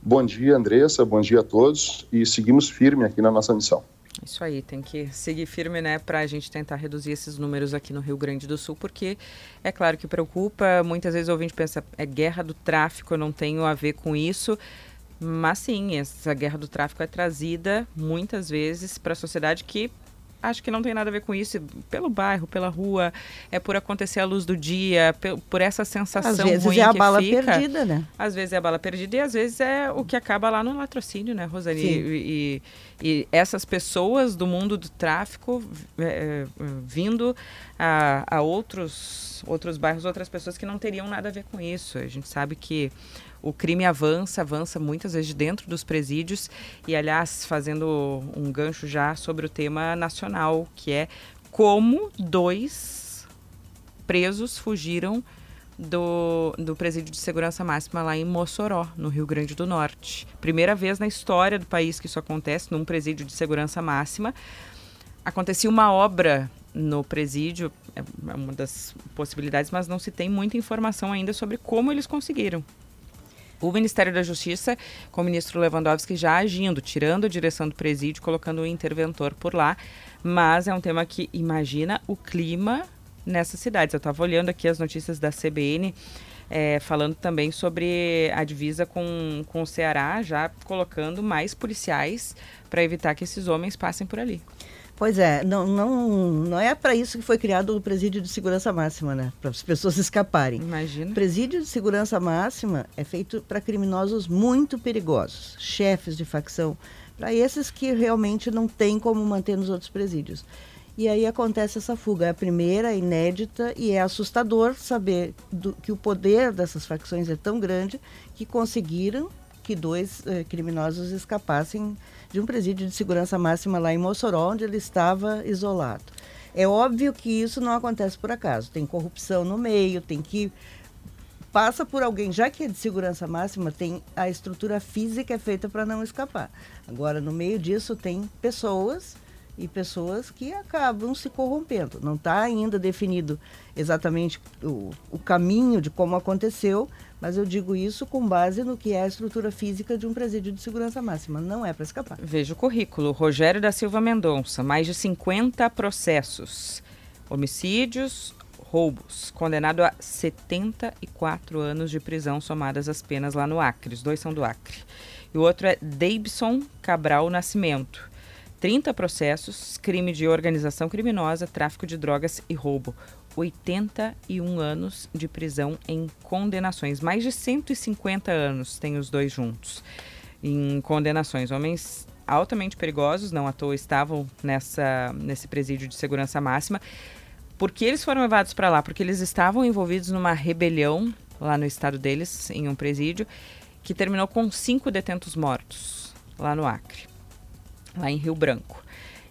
Bom dia, Andressa, bom dia a todos e seguimos firme aqui na nossa missão. Isso aí, tem que seguir firme, né, para a gente tentar reduzir esses números aqui no Rio Grande do Sul, porque é claro que preocupa. Muitas vezes o ouvinte pensa, é guerra do tráfico, eu não tenho a ver com isso. Mas sim, essa guerra do tráfico é trazida muitas vezes para a sociedade que acho que não tem nada a ver com isso, pelo bairro, pela rua, é por acontecer à luz do dia, por essa sensação às vezes ruim é a bala fica. perdida, né? Às vezes é a bala perdida e às vezes é o que acaba lá no latrocínio, né, Rosane? E, e, e, essas pessoas do mundo do tráfico é, é, vindo a, a outros, outros bairros, outras pessoas que não teriam nada a ver com isso. A gente sabe que o crime avança, avança muitas vezes dentro dos presídios e, aliás, fazendo um gancho já sobre o tema nacional, que é como dois presos fugiram do, do presídio de segurança máxima lá em Mossoró, no Rio Grande do Norte. Primeira vez na história do país que isso acontece, num presídio de segurança máxima. Acontecia uma obra no presídio, é uma das possibilidades, mas não se tem muita informação ainda sobre como eles conseguiram o Ministério da Justiça, com o ministro Lewandowski já agindo, tirando a direção do presídio, colocando um interventor por lá. Mas é um tema que imagina o clima nessas cidades. Eu estava olhando aqui as notícias da CBN. É, falando também sobre a divisa com, com o Ceará, já colocando mais policiais para evitar que esses homens passem por ali. Pois é, não, não, não é para isso que foi criado o presídio de segurança máxima, né? Para as pessoas escaparem. Imagina. O presídio de segurança máxima é feito para criminosos muito perigosos, chefes de facção, para esses que realmente não tem como manter nos outros presídios. E aí acontece essa fuga. É a primeira, inédita, e é assustador saber do, que o poder dessas facções é tão grande que conseguiram que dois eh, criminosos escapassem de um presídio de segurança máxima lá em Mossoró, onde ele estava isolado. É óbvio que isso não acontece por acaso. Tem corrupção no meio, tem que passa por alguém, já que é de segurança máxima, tem a estrutura física é feita para não escapar. Agora, no meio disso, tem pessoas e pessoas que acabam se corrompendo. Não está ainda definido exatamente o, o caminho de como aconteceu, mas eu digo isso com base no que é a estrutura física de um presídio de segurança máxima. Não é para escapar. Veja o currículo. Rogério da Silva Mendonça, mais de 50 processos. Homicídios, roubos. Condenado a 74 anos de prisão somadas as penas lá no Acre. Os dois são do Acre. E o outro é Davidson Cabral Nascimento. 30 processos, crime de organização criminosa, tráfico de drogas e roubo. 81 anos de prisão em condenações. Mais de 150 anos tem os dois juntos em condenações. Homens altamente perigosos, não à toa estavam nessa, nesse presídio de segurança máxima. Por que eles foram levados para lá? Porque eles estavam envolvidos numa rebelião lá no estado deles, em um presídio, que terminou com cinco detentos mortos lá no Acre, lá em Rio Branco.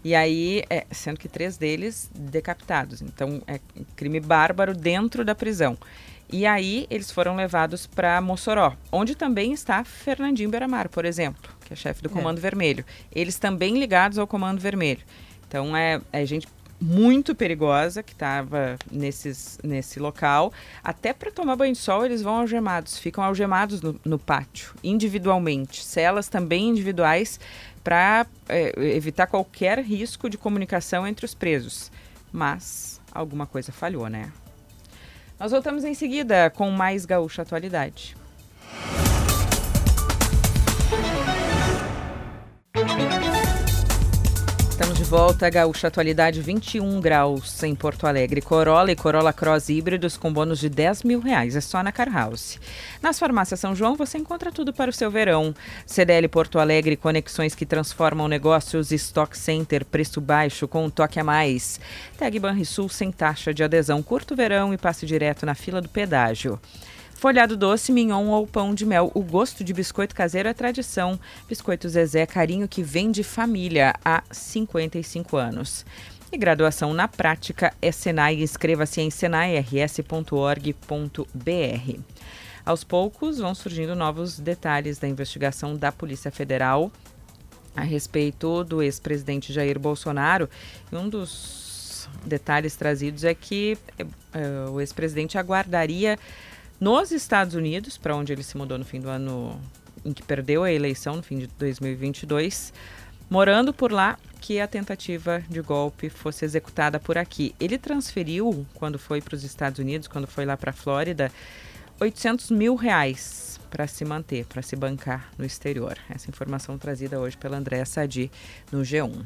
E aí, é, sendo que três deles decapitados. Então, é crime bárbaro dentro da prisão. E aí eles foram levados para Mossoró, onde também está Fernandinho Beramar, por exemplo, que é chefe do é. Comando é. Vermelho. Eles também ligados ao Comando Vermelho. Então é, é gente muito perigosa que estava nesse local. Até para tomar banho de sol eles vão algemados, ficam algemados no, no pátio, individualmente. Celas também individuais para é, evitar qualquer risco de comunicação entre os presos. Mas alguma coisa falhou, né? Nós voltamos em seguida com mais Gaúcha Atualidade. Volta, Gaúcha Atualidade 21 graus em Porto Alegre. Corolla e Corolla Cross híbridos com bônus de 10 mil reais. É só na Car House. Nas farmácias São João você encontra tudo para o seu verão. CDL Porto Alegre, conexões que transformam negócios. Stock Center, preço baixo com um toque a mais. Tag Banrisul sem taxa de adesão. Curto verão e passe direto na fila do pedágio. Folhado doce, mignon ou pão de mel. O gosto de biscoito caseiro é tradição. Biscoito Zezé, carinho que vem de família há 55 anos. E graduação na prática é Senai. Inscreva-se em senairs.org.br. Aos poucos vão surgindo novos detalhes da investigação da Polícia Federal a respeito do ex-presidente Jair Bolsonaro. E um dos detalhes trazidos é que uh, o ex-presidente aguardaria nos Estados Unidos, para onde ele se mudou no fim do ano em que perdeu a eleição, no fim de 2022, morando por lá, que a tentativa de golpe fosse executada por aqui. Ele transferiu, quando foi para os Estados Unidos, quando foi lá para a Flórida, 800 mil reais para se manter, para se bancar no exterior. Essa informação trazida hoje pela Andréa Sadi no G1.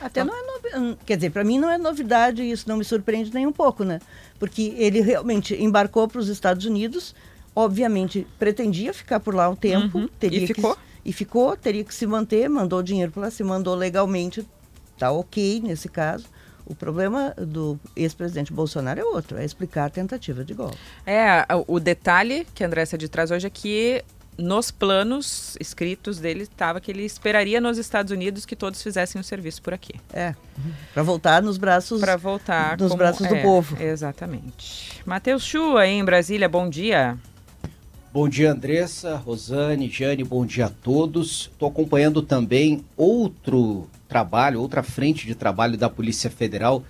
Até não é novidade. Quer dizer, para mim não é novidade isso não me surpreende nem um pouco, né? Porque ele realmente embarcou para os Estados Unidos, obviamente pretendia ficar por lá um tempo. Uhum. Teria e ficou? Que, e ficou, teria que se manter, mandou dinheiro para lá, se mandou legalmente, tá ok nesse caso. O problema do ex-presidente Bolsonaro é outro, é explicar a tentativa de golpe. É, o detalhe que a Andressa de traz hoje é que nos planos escritos dele estava que ele esperaria nos Estados Unidos que todos fizessem o serviço por aqui. É, para voltar nos braços para voltar nos como, braços do é, povo. Exatamente. Matheus Chua em Brasília, bom dia. Bom dia, Andressa, Rosane, Jane, bom dia a todos. Estou acompanhando também outro trabalho, outra frente de trabalho da Polícia Federal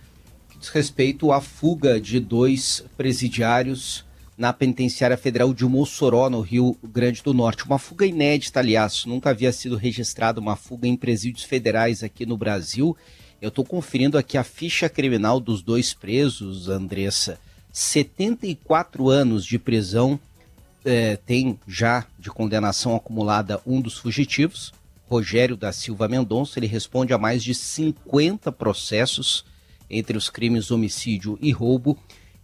que diz respeito à fuga de dois presidiários na penitenciária federal de Mossoró, no Rio Grande do Norte. Uma fuga inédita, aliás, nunca havia sido registrada uma fuga em presídios federais aqui no Brasil. Eu estou conferindo aqui a ficha criminal dos dois presos, Andressa. 74 anos de prisão é, tem já de condenação acumulada um dos fugitivos, Rogério da Silva Mendonça. Ele responde a mais de 50 processos entre os crimes homicídio e roubo.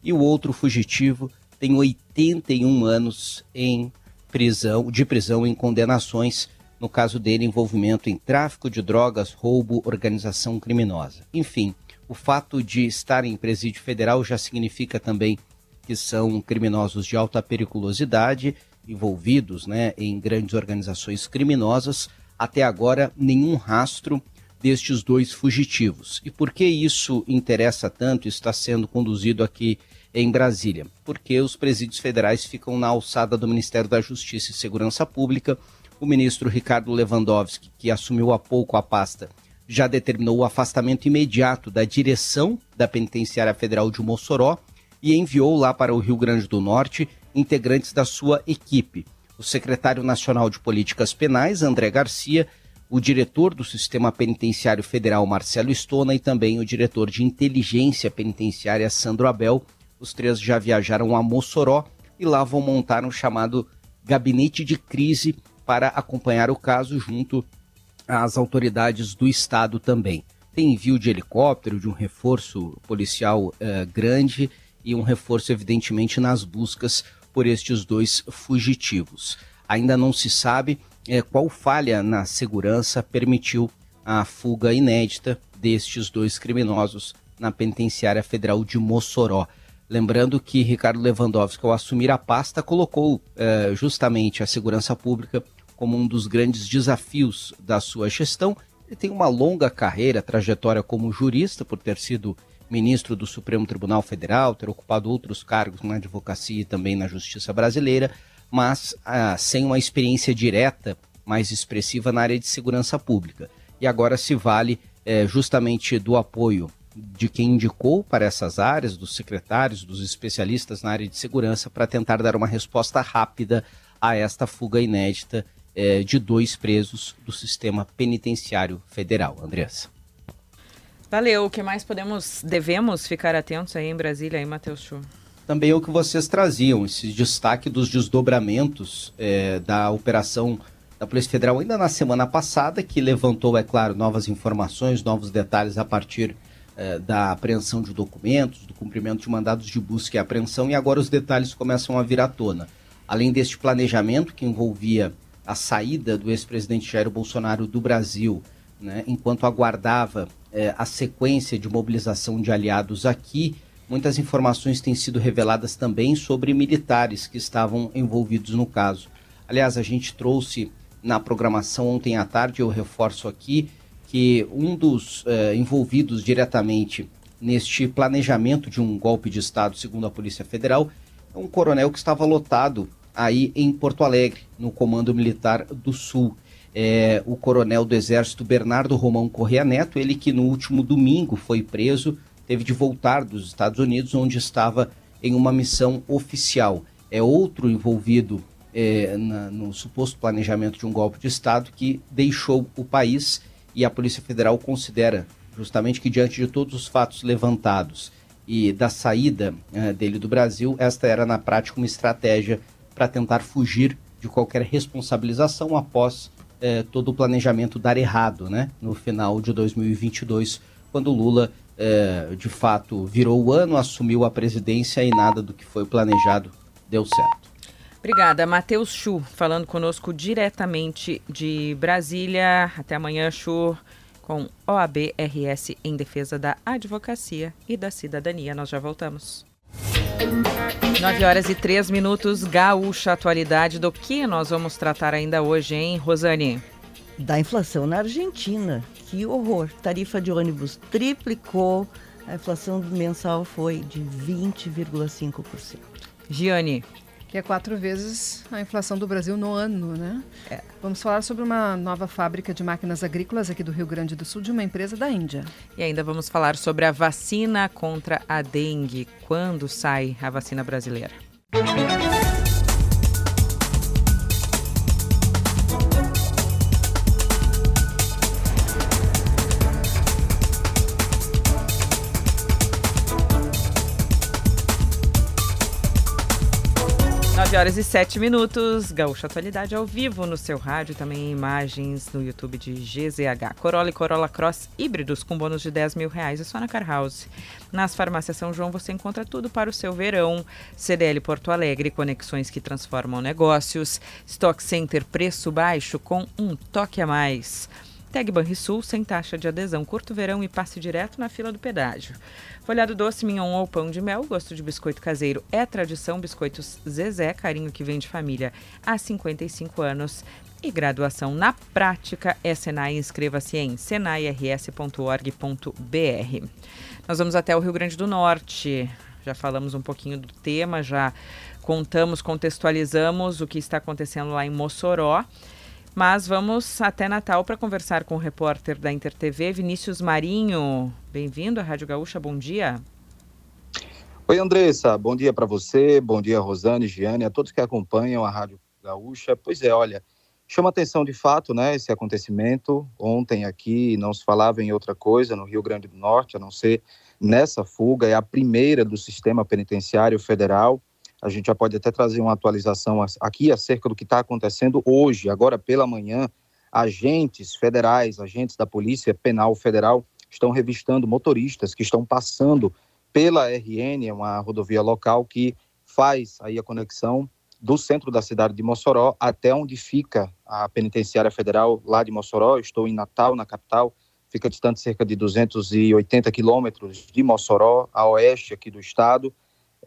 E o outro fugitivo, tem 81 anos em prisão, de prisão em condenações, no caso dele envolvimento em tráfico de drogas, roubo, organização criminosa. Enfim, o fato de estar em presídio federal já significa também que são criminosos de alta periculosidade, envolvidos né, em grandes organizações criminosas. Até agora, nenhum rastro destes dois fugitivos. E por que isso interessa tanto? Está sendo conduzido aqui em Brasília, porque os presídios federais ficam na alçada do Ministério da Justiça e Segurança Pública. O ministro Ricardo Lewandowski, que assumiu há pouco a pasta, já determinou o afastamento imediato da direção da Penitenciária Federal de Mossoró e enviou lá para o Rio Grande do Norte integrantes da sua equipe. O secretário nacional de Políticas Penais, André Garcia, o diretor do Sistema Penitenciário Federal, Marcelo Stona, e também o diretor de Inteligência Penitenciária, Sandro Abel, os três já viajaram a Mossoró e lá vão montar um chamado gabinete de crise para acompanhar o caso junto às autoridades do estado também. Tem envio de helicóptero, de um reforço policial eh, grande e um reforço, evidentemente, nas buscas por estes dois fugitivos. Ainda não se sabe eh, qual falha na segurança permitiu a fuga inédita destes dois criminosos na penitenciária federal de Mossoró. Lembrando que Ricardo Lewandowski, ao assumir a pasta, colocou eh, justamente a segurança pública como um dos grandes desafios da sua gestão Ele tem uma longa carreira, trajetória como jurista, por ter sido ministro do Supremo Tribunal Federal, ter ocupado outros cargos na advocacia e também na justiça brasileira, mas ah, sem uma experiência direta mais expressiva na área de segurança pública. E agora se vale eh, justamente do apoio de quem indicou para essas áreas, dos secretários, dos especialistas na área de segurança, para tentar dar uma resposta rápida a esta fuga inédita eh, de dois presos do sistema penitenciário federal. Andressa. Valeu. O que mais podemos, devemos ficar atentos aí em Brasília, aí, Matheus Chu? Também o que vocês traziam, esse destaque dos desdobramentos eh, da operação da Polícia Federal ainda na semana passada, que levantou, é claro, novas informações, novos detalhes a partir eh, da apreensão de documentos, do cumprimento de mandados de busca e apreensão, e agora os detalhes começam a vir à tona. Além deste planejamento que envolvia a saída do ex-presidente Jair Bolsonaro do Brasil, né, enquanto aguardava eh, a sequência de mobilização de aliados aqui, muitas informações têm sido reveladas também sobre militares que estavam envolvidos no caso. Aliás, a gente trouxe na programação ontem à tarde, eu reforço aqui, que um dos eh, envolvidos diretamente neste planejamento de um golpe de Estado, segundo a Polícia Federal, é um coronel que estava lotado aí em Porto Alegre, no Comando Militar do Sul. É, o coronel do Exército Bernardo Romão Correa Neto, ele que no último domingo foi preso, teve de voltar dos Estados Unidos, onde estava em uma missão oficial. É outro envolvido é, na, no suposto planejamento de um golpe de Estado que deixou o país e a Polícia Federal considera justamente que, diante de todos os fatos levantados e da saída uh, dele do Brasil, esta era, na prática, uma estratégia para tentar fugir de qualquer responsabilização após uh, todo o planejamento dar errado, né? No final de 2022, quando Lula, uh, de fato, virou o ano, assumiu a presidência e nada do que foi planejado deu certo. Obrigada. Matheus Chu, falando conosco diretamente de Brasília. Até amanhã, Chu, com OAB-RS em defesa da advocacia e da cidadania. Nós já voltamos. 9 horas e 3 minutos, Gaúcha Atualidade. Do que nós vamos tratar ainda hoje, hein, Rosane? Da inflação na Argentina. Que horror. Tarifa de ônibus triplicou. A inflação mensal foi de 20,5%. Giane que é quatro vezes a inflação do Brasil no ano, né? É. Vamos falar sobre uma nova fábrica de máquinas agrícolas aqui do Rio Grande do Sul, de uma empresa da Índia. E ainda vamos falar sobre a vacina contra a dengue. Quando sai a vacina brasileira? Música 9 horas e 7 minutos. Gaúcha Atualidade ao vivo no seu rádio, também imagens no YouTube de GZH. Corolla e Corolla Cross híbridos com bônus de 10 mil reais. É só na Car House. Nas farmácias São João você encontra tudo para o seu verão. CDL Porto Alegre, conexões que transformam negócios. Stock Center, preço baixo com um toque a mais. Tag Banrisul, sem taxa de adesão, curto verão e passe direto na fila do pedágio. Folhado doce, mignon ou pão de mel, gosto de biscoito caseiro é tradição. Biscoitos Zezé, carinho que vem de família há 55 anos. E graduação na prática é Senai. Inscreva-se em senairs.org.br. Nós vamos até o Rio Grande do Norte. Já falamos um pouquinho do tema, já contamos, contextualizamos o que está acontecendo lá em Mossoró. Mas vamos até Natal para conversar com o repórter da InterTV, Vinícius Marinho. Bem-vindo à Rádio Gaúcha, bom dia. Oi, Andressa, bom dia para você, bom dia, Rosane, Giane, a todos que acompanham a Rádio Gaúcha. Pois é, olha, chama atenção de fato, né, esse acontecimento. Ontem aqui não se falava em outra coisa no Rio Grande do Norte, a não ser nessa fuga, é a primeira do sistema penitenciário federal a gente já pode até trazer uma atualização aqui acerca do que está acontecendo hoje, agora pela manhã. Agentes federais, agentes da Polícia Penal Federal estão revistando motoristas que estão passando pela RN, uma rodovia local que faz aí a conexão do centro da cidade de Mossoró até onde fica a penitenciária federal lá de Mossoró. estou em Natal, na capital, fica distante cerca de 280 quilômetros de Mossoró, a oeste aqui do estado.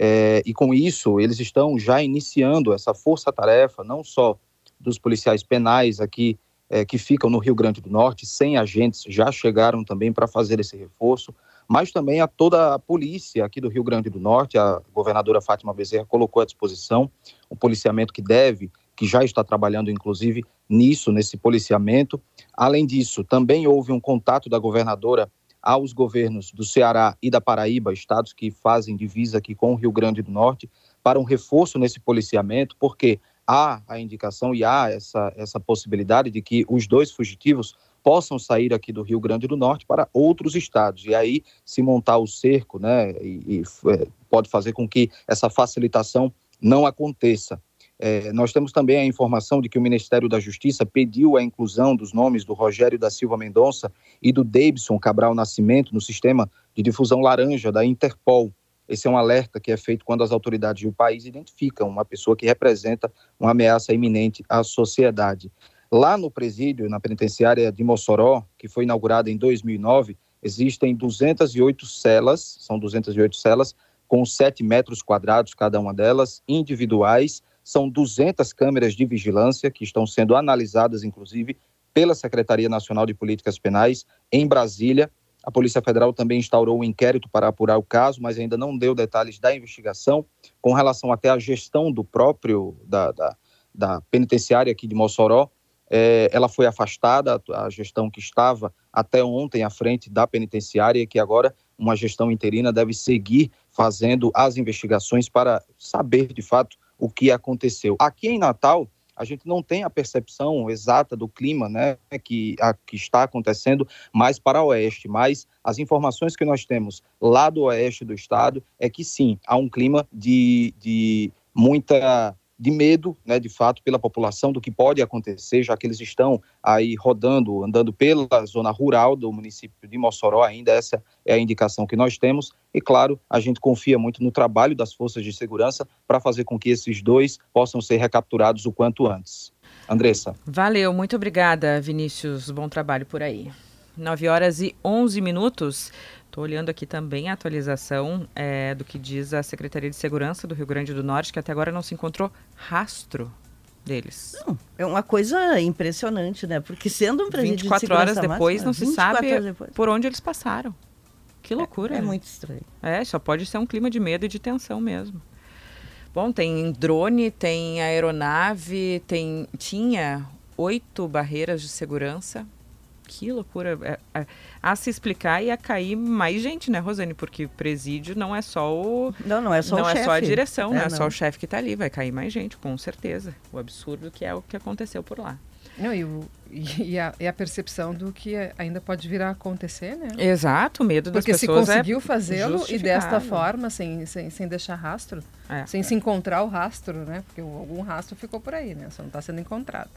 É, e com isso, eles estão já iniciando essa força-tarefa, não só dos policiais penais aqui é, que ficam no Rio Grande do Norte, 100 agentes já chegaram também para fazer esse reforço, mas também a toda a polícia aqui do Rio Grande do Norte, a governadora Fátima Bezerra colocou à disposição um policiamento que deve, que já está trabalhando inclusive nisso, nesse policiamento. Além disso, também houve um contato da governadora aos governos do Ceará e da Paraíba, estados que fazem divisa aqui com o Rio Grande do Norte, para um reforço nesse policiamento, porque há a indicação e há essa, essa possibilidade de que os dois fugitivos possam sair aqui do Rio Grande do Norte para outros estados. E aí, se montar o cerco, né, e, e é, pode fazer com que essa facilitação não aconteça. É, nós temos também a informação de que o Ministério da Justiça pediu a inclusão dos nomes do Rogério da Silva Mendonça e do Davidson Cabral Nascimento no sistema de difusão laranja da Interpol. Esse é um alerta que é feito quando as autoridades do país identificam uma pessoa que representa uma ameaça iminente à sociedade. Lá no presídio, na penitenciária de Mossoró, que foi inaugurada em 2009, existem 208 celas, são 208 celas, com 7 metros quadrados cada uma delas, individuais, são 200 câmeras de vigilância que estão sendo analisadas, inclusive, pela Secretaria Nacional de Políticas Penais em Brasília. A Polícia Federal também instaurou um inquérito para apurar o caso, mas ainda não deu detalhes da investigação com relação até à gestão do próprio da, da, da penitenciária aqui de Mossoró. É, ela foi afastada, a gestão que estava até ontem à frente da penitenciária, que agora uma gestão interina deve seguir fazendo as investigações para saber de fato o que aconteceu. Aqui em Natal, a gente não tem a percepção exata do clima né, que, a, que está acontecendo mais para oeste, mas as informações que nós temos lá do oeste do estado é que sim, há um clima de, de muita de medo, né, de fato, pela população do que pode acontecer, já que eles estão aí rodando, andando pela zona rural do município de Mossoró, ainda essa é a indicação que nós temos. E claro, a gente confia muito no trabalho das forças de segurança para fazer com que esses dois possam ser recapturados o quanto antes. Andressa. Valeu, muito obrigada, Vinícius. Bom trabalho por aí. 9 horas e 11 minutos. Estou olhando aqui também a atualização é, do que diz a Secretaria de Segurança do Rio Grande do Norte, que até agora não se encontrou rastro deles. Não, é uma coisa impressionante, né? Porque sendo um presídio 24 de horas depois máxima, não se sabe por onde eles passaram. Que loucura. É, é muito estranho. É, só pode ser um clima de medo e de tensão mesmo. Bom, tem drone, tem aeronave, tem tinha oito barreiras de segurança que loucura. É, é, a se explicar ia cair mais gente, né, Rosane? Porque presídio não é só o. Não, não é só não o é chefe. só a direção, É, não é não. só o chefe que está ali. Vai cair mais gente, com certeza. O absurdo que é o que aconteceu por lá. Não, e, o- e- e a, e a percepção do que ainda pode vir a acontecer, né? Exato, o medo das Porque se pessoas é conseguiu fazê-lo e desta forma, sem, sem, sem deixar rastro, É. sem se encontrar o rastro, né? Porque algum rastro ficou por aí, né? Só não está sendo encontrado.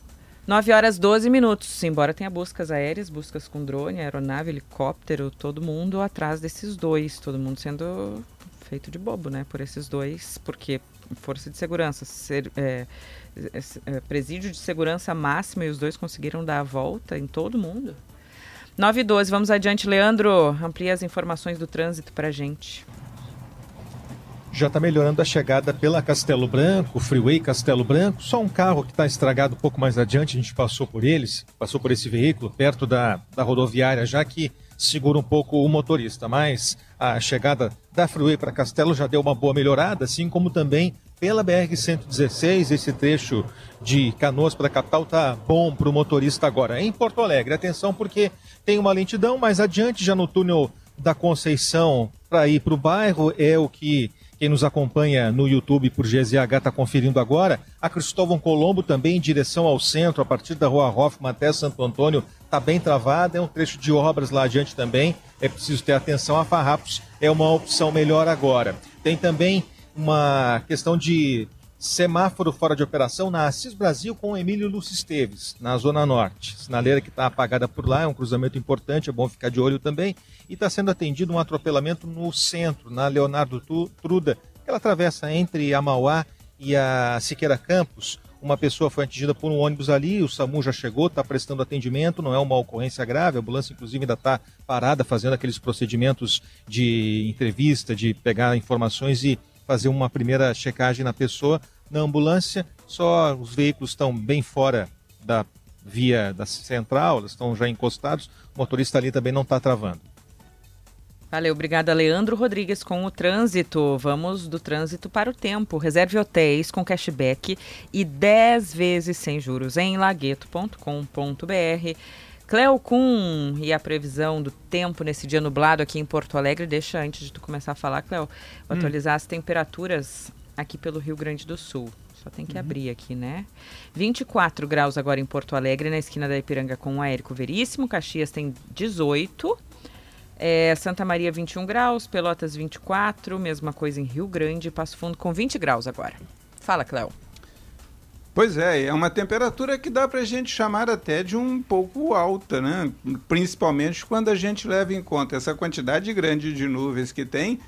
9 horas 12 minutos. Embora tenha buscas aéreas, buscas com drone, aeronave, helicóptero, todo mundo atrás desses dois. Todo mundo sendo feito de bobo, né? Por esses dois. Porque força de segurança, ser, é, é, presídio de segurança máxima e os dois conseguiram dar a volta em todo mundo. 9 e 12, vamos adiante. Leandro, amplia as informações do trânsito pra gente. Já está melhorando a chegada pela Castelo Branco, Freeway Castelo Branco. Só um carro que está estragado um pouco mais adiante, a gente passou por eles, passou por esse veículo perto da, da rodoviária, já que segura um pouco o motorista. Mas a chegada da Freeway para Castelo já deu uma boa melhorada, assim como também pela BR-116, esse trecho de Canoas para a capital tá bom para o motorista agora. Em Porto Alegre, atenção porque tem uma lentidão mais adiante, já no túnel da Conceição para ir para o bairro, é o que quem nos acompanha no YouTube por GZH está conferindo agora. A Cristóvão Colombo também em direção ao centro, a partir da Rua Hoffman até Santo Antônio, está bem travada. É um trecho de obras lá adiante também. É preciso ter atenção. A Farrapos é uma opção melhor agora. Tem também uma questão de semáforo fora de operação na Assis Brasil com Emílio Lúcio Esteves, na Zona Norte. Sinaleira que está apagada por lá, é um cruzamento importante, é bom ficar de olho também. E está sendo atendido um atropelamento no centro, na Leonardo Truda, aquela travessa entre a Mauá e a Siqueira Campos. Uma pessoa foi atingida por um ônibus ali, o SAMU já chegou, está prestando atendimento, não é uma ocorrência grave, a ambulância inclusive ainda está parada fazendo aqueles procedimentos de entrevista, de pegar informações e fazer uma primeira checagem na pessoa. Na ambulância, só os veículos estão bem fora da via da central, elas estão já encostados, o motorista ali também não está travando. Valeu, obrigada, Leandro Rodrigues, com o trânsito. Vamos do trânsito para o tempo. Reserve hotéis com cashback e 10 vezes sem juros em lagueto.com.br. Cleo Kuhn e a previsão do tempo nesse dia nublado aqui em Porto Alegre. Deixa, antes de tu começar a falar, Cleo, hum. atualizar as temperaturas aqui pelo Rio Grande do Sul. Só tem que uhum. abrir aqui, né? 24 graus agora em Porto Alegre, na esquina da Ipiranga com o Aérico Veríssimo. Caxias tem 18. É, Santa Maria 21 graus, Pelotas 24, mesma coisa em Rio Grande, Passo Fundo com 20 graus agora. Fala, Cléo. Pois é, é uma temperatura que dá para a gente chamar até de um pouco alta, né? Principalmente quando a gente leva em conta essa quantidade grande de nuvens que tem,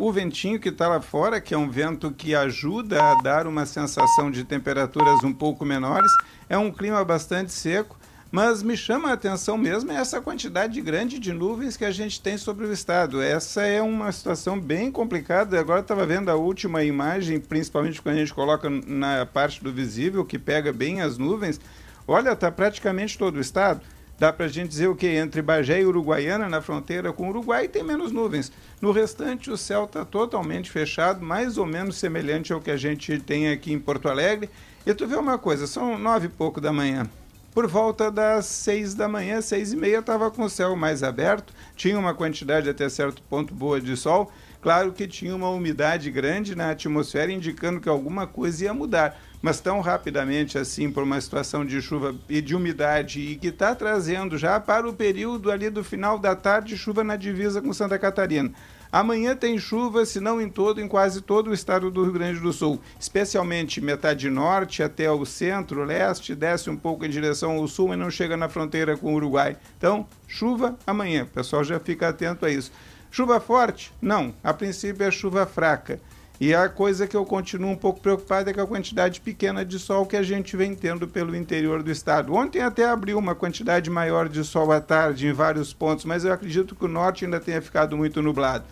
o ventinho que está lá fora, que é um vento que ajuda a dar uma sensação de temperaturas um pouco menores, é um clima bastante seco mas me chama a atenção mesmo essa quantidade grande de nuvens que a gente tem sobre o estado. Essa é uma situação bem complicada. Agora estava vendo a última imagem, principalmente quando a gente coloca na parte do visível, que pega bem as nuvens. Olha, está praticamente todo o estado. Dá para a gente dizer o que? Entre Bagé e Uruguaiana, na fronteira com o Uruguai, tem menos nuvens. No restante, o céu está totalmente fechado, mais ou menos semelhante ao que a gente tem aqui em Porto Alegre. E tu vê uma coisa, são nove e pouco da manhã. Por volta das seis da manhã, seis e meia, estava com o céu mais aberto, tinha uma quantidade até certo ponto boa de sol. Claro que tinha uma umidade grande na atmosfera, indicando que alguma coisa ia mudar. Mas tão rapidamente assim, por uma situação de chuva e de umidade, e que está trazendo já para o período ali do final da tarde, chuva na divisa com Santa Catarina. Amanhã tem chuva, se não em todo, em quase todo o estado do Rio Grande do Sul, especialmente metade norte até o centro, leste, desce um pouco em direção ao sul e não chega na fronteira com o Uruguai. Então, chuva amanhã, o pessoal já fica atento a isso. Chuva forte? Não, a princípio é chuva fraca. E a coisa que eu continuo um pouco preocupado é com a quantidade pequena de sol que a gente vem tendo pelo interior do estado. Ontem até abriu uma quantidade maior de sol à tarde em vários pontos, mas eu acredito que o norte ainda tenha ficado muito nublado.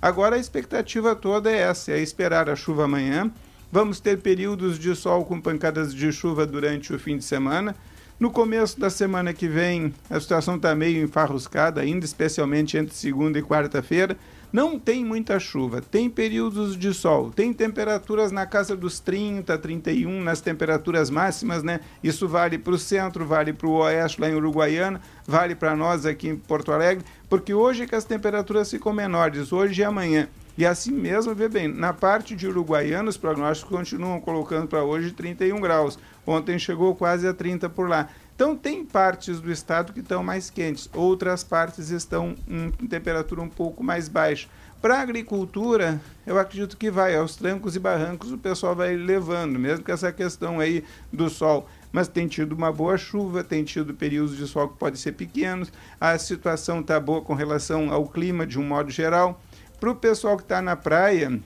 Agora a expectativa toda é essa, é esperar a chuva amanhã. Vamos ter períodos de sol com pancadas de chuva durante o fim de semana. No começo da semana que vem, a situação está meio enfarruscada ainda, especialmente entre segunda e quarta-feira. Não tem muita chuva, tem períodos de sol, tem temperaturas na casa dos 30, 31 nas temperaturas máximas, né? Isso vale para o centro, vale para o oeste lá em Uruguaiana, vale para nós aqui em Porto Alegre, porque hoje é que as temperaturas ficam menores, hoje e amanhã. E assim mesmo, vê bem, na parte de Uruguaiana, os prognósticos continuam colocando para hoje 31 graus. Ontem chegou quase a 30 por lá. Então, tem partes do estado que estão mais quentes, outras partes estão em temperatura um pouco mais baixa. Para a agricultura, eu acredito que vai, aos trancos e barrancos o pessoal vai levando, mesmo com essa questão aí do sol. Mas tem tido uma boa chuva, tem tido períodos de sol que podem ser pequenos, a situação está boa com relação ao clima de um modo geral. Para o pessoal que está na praia,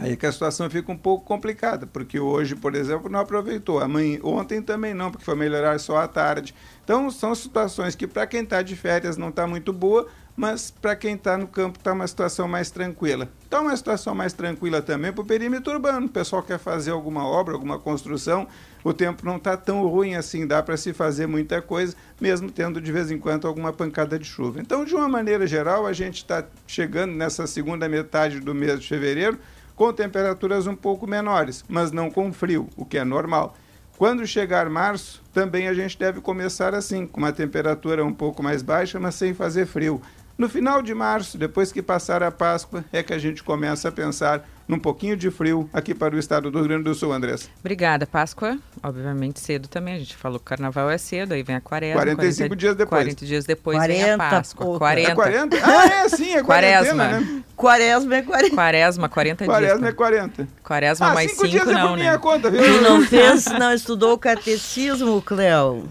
Aí que a situação fica um pouco complicada, porque hoje, por exemplo, não aproveitou. Amanhã, ontem também não, porque foi melhorar só à tarde. Então, são situações que para quem está de férias não está muito boa, mas para quem está no campo está uma situação mais tranquila. Está uma situação mais tranquila também para o perímetro urbano. O pessoal quer fazer alguma obra, alguma construção, o tempo não está tão ruim assim, dá para se fazer muita coisa, mesmo tendo de vez em quando alguma pancada de chuva. Então, de uma maneira geral, a gente está chegando nessa segunda metade do mês de fevereiro com temperaturas um pouco menores, mas não com frio, o que é normal. Quando chegar março, também a gente deve começar assim, com uma temperatura um pouco mais baixa, mas sem fazer frio. No final de março, depois que passar a Páscoa, é que a gente começa a pensar num pouquinho de frio aqui para o estado do Rio Grande do Sul, Andressa. Obrigada. Páscoa, obviamente cedo também. A gente falou que o carnaval é cedo, aí vem a quaresma. 45 40, dias depois. 40 dias depois 40, vem a Páscoa. 40. É 40? Ah, é sim, é quaresma. Né? Quaresma é 40. Quaresma, 40 dias. Quaresma é 40. Quaresma ah, mais 5 não, né? Conta, viu? Tu não fez, não estudou o catecismo, Cléo?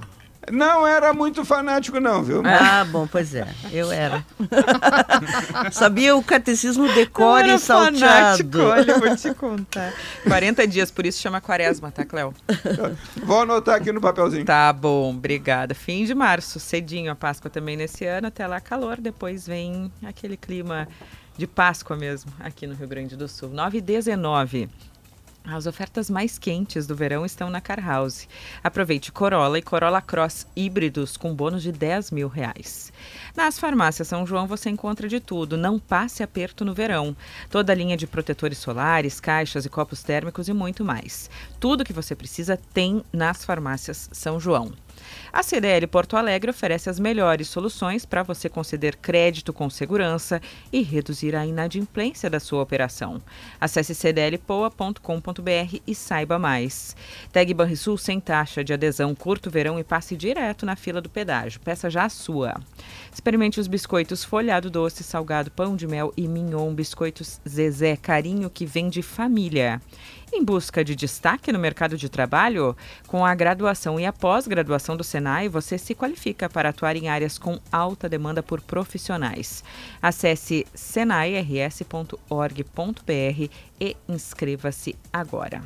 Não era muito fanático, não, viu? Ah, bom, pois é. Eu era. Sabia o catecismo decore e salteado. Fanático, olha, vou te contar. 40 dias, por isso chama quaresma, tá, Cléo? Vou anotar aqui no papelzinho. Tá bom, obrigada. Fim de março, cedinho a Páscoa também nesse ano, até lá calor, depois vem aquele clima de Páscoa mesmo, aqui no Rio Grande do Sul. 9 e 19. As ofertas mais quentes do verão estão na Car House. Aproveite Corolla e Corolla Cross híbridos com bônus de 10 mil reais. Nas farmácias São João você encontra de tudo. Não passe aperto no verão. Toda a linha de protetores solares, caixas e copos térmicos e muito mais. Tudo que você precisa tem nas farmácias São João. A CDL Porto Alegre oferece as melhores soluções para você conceder crédito com segurança e reduzir a inadimplência da sua operação. Acesse cdlpoa.com.br e saiba mais. Tag Banrisul sem taxa de adesão curto verão e passe direto na fila do pedágio. Peça já a sua. Experimente os biscoitos folhado doce, salgado, pão de mel e mignon, biscoitos Zezé, carinho que vem de família. Em busca de destaque no mercado de trabalho, com a graduação e a pós-graduação do Senai, você se qualifica para atuar em áreas com alta demanda por profissionais. Acesse senairs.org.br e inscreva-se agora.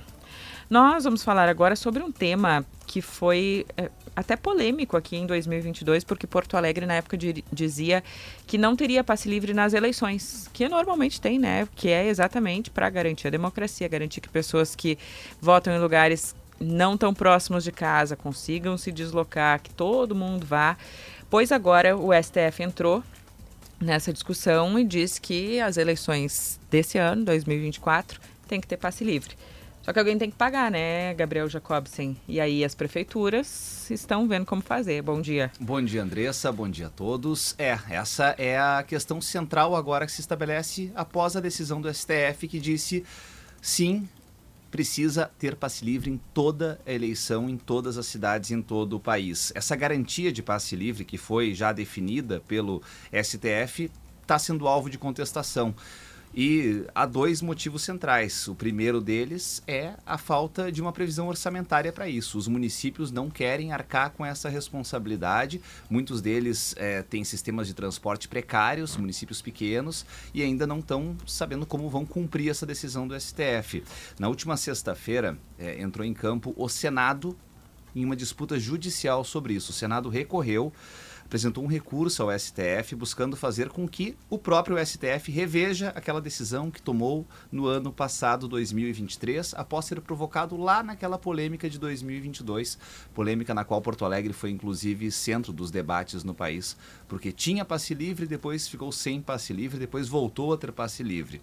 Nós vamos falar agora sobre um tema que foi é, até polêmico aqui em 2022, porque Porto Alegre, na época, dizia que não teria passe livre nas eleições, que normalmente tem, né? Que é exatamente para garantir a democracia, garantir que pessoas que votam em lugares não tão próximos de casa consigam se deslocar, que todo mundo vá. Pois agora o STF entrou nessa discussão e diz que as eleições desse ano, 2024, tem que ter passe livre. Só que alguém tem que pagar, né, Gabriel Jacobsen? E aí as prefeituras estão vendo como fazer. Bom dia. Bom dia, Andressa. Bom dia a todos. É, essa é a questão central agora que se estabelece após a decisão do STF que disse sim, precisa ter passe livre em toda a eleição, em todas as cidades, em todo o país. Essa garantia de passe livre que foi já definida pelo STF está sendo alvo de contestação. E há dois motivos centrais. O primeiro deles é a falta de uma previsão orçamentária para isso. Os municípios não querem arcar com essa responsabilidade. Muitos deles é, têm sistemas de transporte precários, municípios pequenos, e ainda não estão sabendo como vão cumprir essa decisão do STF. Na última sexta-feira, é, entrou em campo o Senado em uma disputa judicial sobre isso. O Senado recorreu apresentou um recurso ao STF buscando fazer com que o próprio STF reveja aquela decisão que tomou no ano passado, 2023, após ser provocado lá naquela polêmica de 2022, polêmica na qual Porto Alegre foi inclusive centro dos debates no país, porque tinha passe livre, depois ficou sem passe livre, depois voltou a ter passe livre.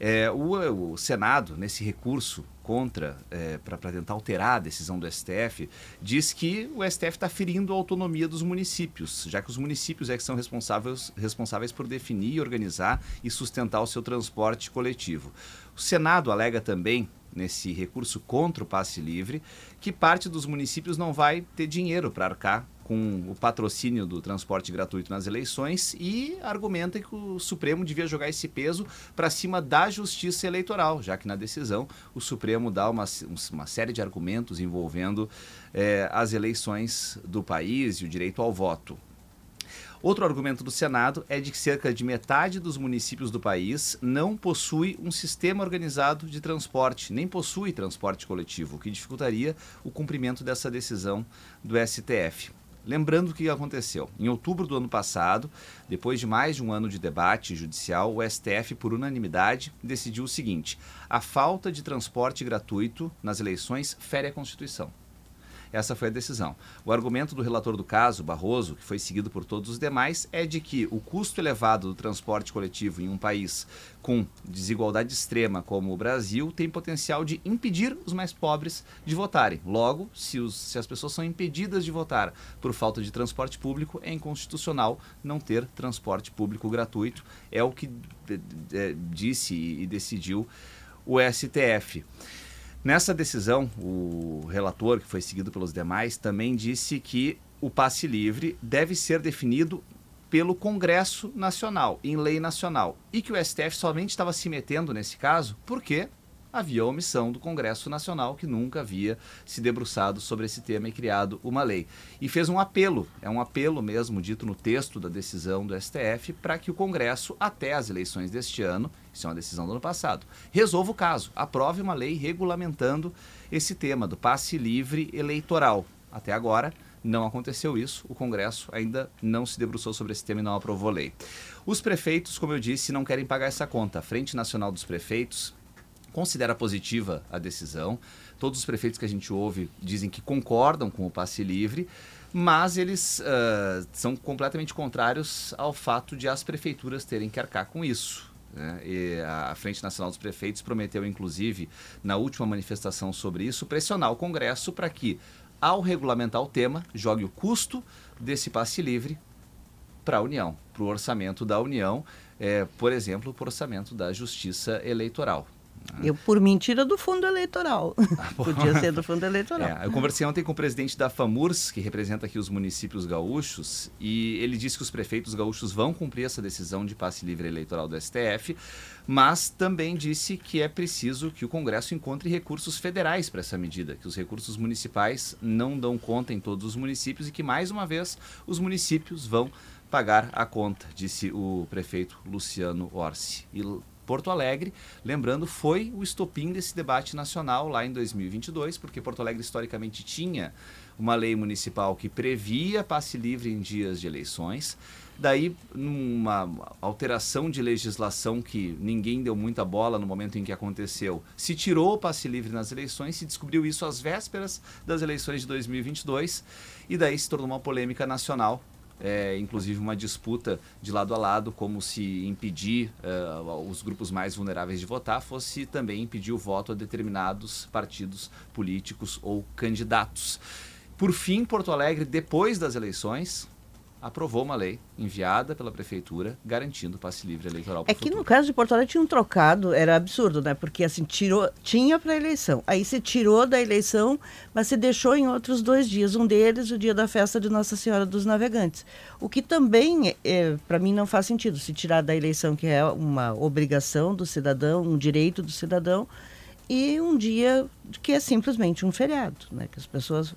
É, o, o, Senado, nesse recurso contra, é, para tentar alterar a decisão do STF, diz que o STF está ferindo a autonomia dos municípios, já que os municípios é que são responsáveis, responsáveis por definir, organizar e sustentar o seu transporte coletivo. O Senado alega também nesse recurso contra o passe livre, que parte dos municípios não vai ter dinheiro para arcar com o patrocínio do transporte gratuito nas eleições e argumenta que o Supremo devia jogar esse peso para cima da justiça eleitoral, já que na decisão o Supremo dá uma, uma série de argumentos envolvendo eh, as eleições do país e o direito ao voto. Outro argumento do Senado é de que cerca de metade dos municípios do país não possui um sistema organizado de transporte, nem possui transporte coletivo, o que dificultaria o cumprimento dessa decisão do STF. Lembrando o que aconteceu. Em outubro do ano passado, depois de mais de um ano de debate judicial, o STF, por unanimidade, decidiu o seguinte: a falta de transporte gratuito nas eleições fere a Constituição. Essa foi a decisão. O argumento do relator do caso, Barroso, que foi seguido por todos os demais, é de que o custo elevado do transporte coletivo em um país com desigualdade extrema como o Brasil tem potencial de impedir os mais pobres de votarem. Logo, se, os, se as pessoas são impedidas de votar por falta de transporte público, é inconstitucional não ter transporte público gratuito. É o que disse e decidiu o STF. Nessa decisão, o relator, que foi seguido pelos demais, também disse que o passe livre deve ser definido pelo Congresso Nacional, em lei nacional, e que o STF somente estava se metendo nesse caso porque havia omissão do Congresso Nacional que nunca havia se debruçado sobre esse tema e criado uma lei. E fez um apelo, é um apelo mesmo dito no texto da decisão do STF, para que o Congresso, até as eleições deste ano, isso é uma decisão do ano passado, resolva o caso, aprove uma lei regulamentando esse tema do passe livre eleitoral. Até agora, não aconteceu isso, o Congresso ainda não se debruçou sobre esse tema e não aprovou lei. Os prefeitos, como eu disse, não querem pagar essa conta. A Frente Nacional dos Prefeitos considera positiva a decisão. Todos os prefeitos que a gente ouve dizem que concordam com o passe livre, mas eles uh, são completamente contrários ao fato de as prefeituras terem que arcar com isso. Né? E a Frente Nacional dos Prefeitos prometeu, inclusive, na última manifestação sobre isso, pressionar o Congresso para que, ao regulamentar o tema, jogue o custo desse passe livre para a União, para o orçamento da União, é, por exemplo, para o orçamento da Justiça Eleitoral. Eu, por mentira do fundo eleitoral. Ah, Podia ser do fundo eleitoral. É, eu conversei ontem com o presidente da FAMURS, que representa aqui os municípios gaúchos, e ele disse que os prefeitos gaúchos vão cumprir essa decisão de passe livre eleitoral do STF, mas também disse que é preciso que o Congresso encontre recursos federais para essa medida, que os recursos municipais não dão conta em todos os municípios e que, mais uma vez, os municípios vão pagar a conta, disse o prefeito Luciano Orsi. E Porto Alegre, lembrando, foi o estopim desse debate nacional lá em 2022, porque Porto Alegre historicamente tinha uma lei municipal que previa passe livre em dias de eleições. Daí, numa alteração de legislação que ninguém deu muita bola no momento em que aconteceu, se tirou o passe livre nas eleições, se descobriu isso às vésperas das eleições de 2022, e daí se tornou uma polêmica nacional é, inclusive uma disputa de lado a lado, como se impedir uh, os grupos mais vulneráveis de votar, fosse também impedir o voto a determinados partidos políticos ou candidatos. Por fim, Porto Alegre, depois das eleições, aprovou uma lei enviada pela prefeitura garantindo o passe livre eleitoral. É que no caso de Porto Alegre tinha um trocado, era absurdo, né? Porque assim, tirou, tinha para eleição. Aí se tirou da eleição, mas se deixou em outros dois dias. Um deles, o dia da festa de Nossa Senhora dos Navegantes. O que também, é, para mim, não faz sentido. Se tirar da eleição, que é uma obrigação do cidadão, um direito do cidadão, e um dia que é simplesmente um feriado, né? Que as pessoas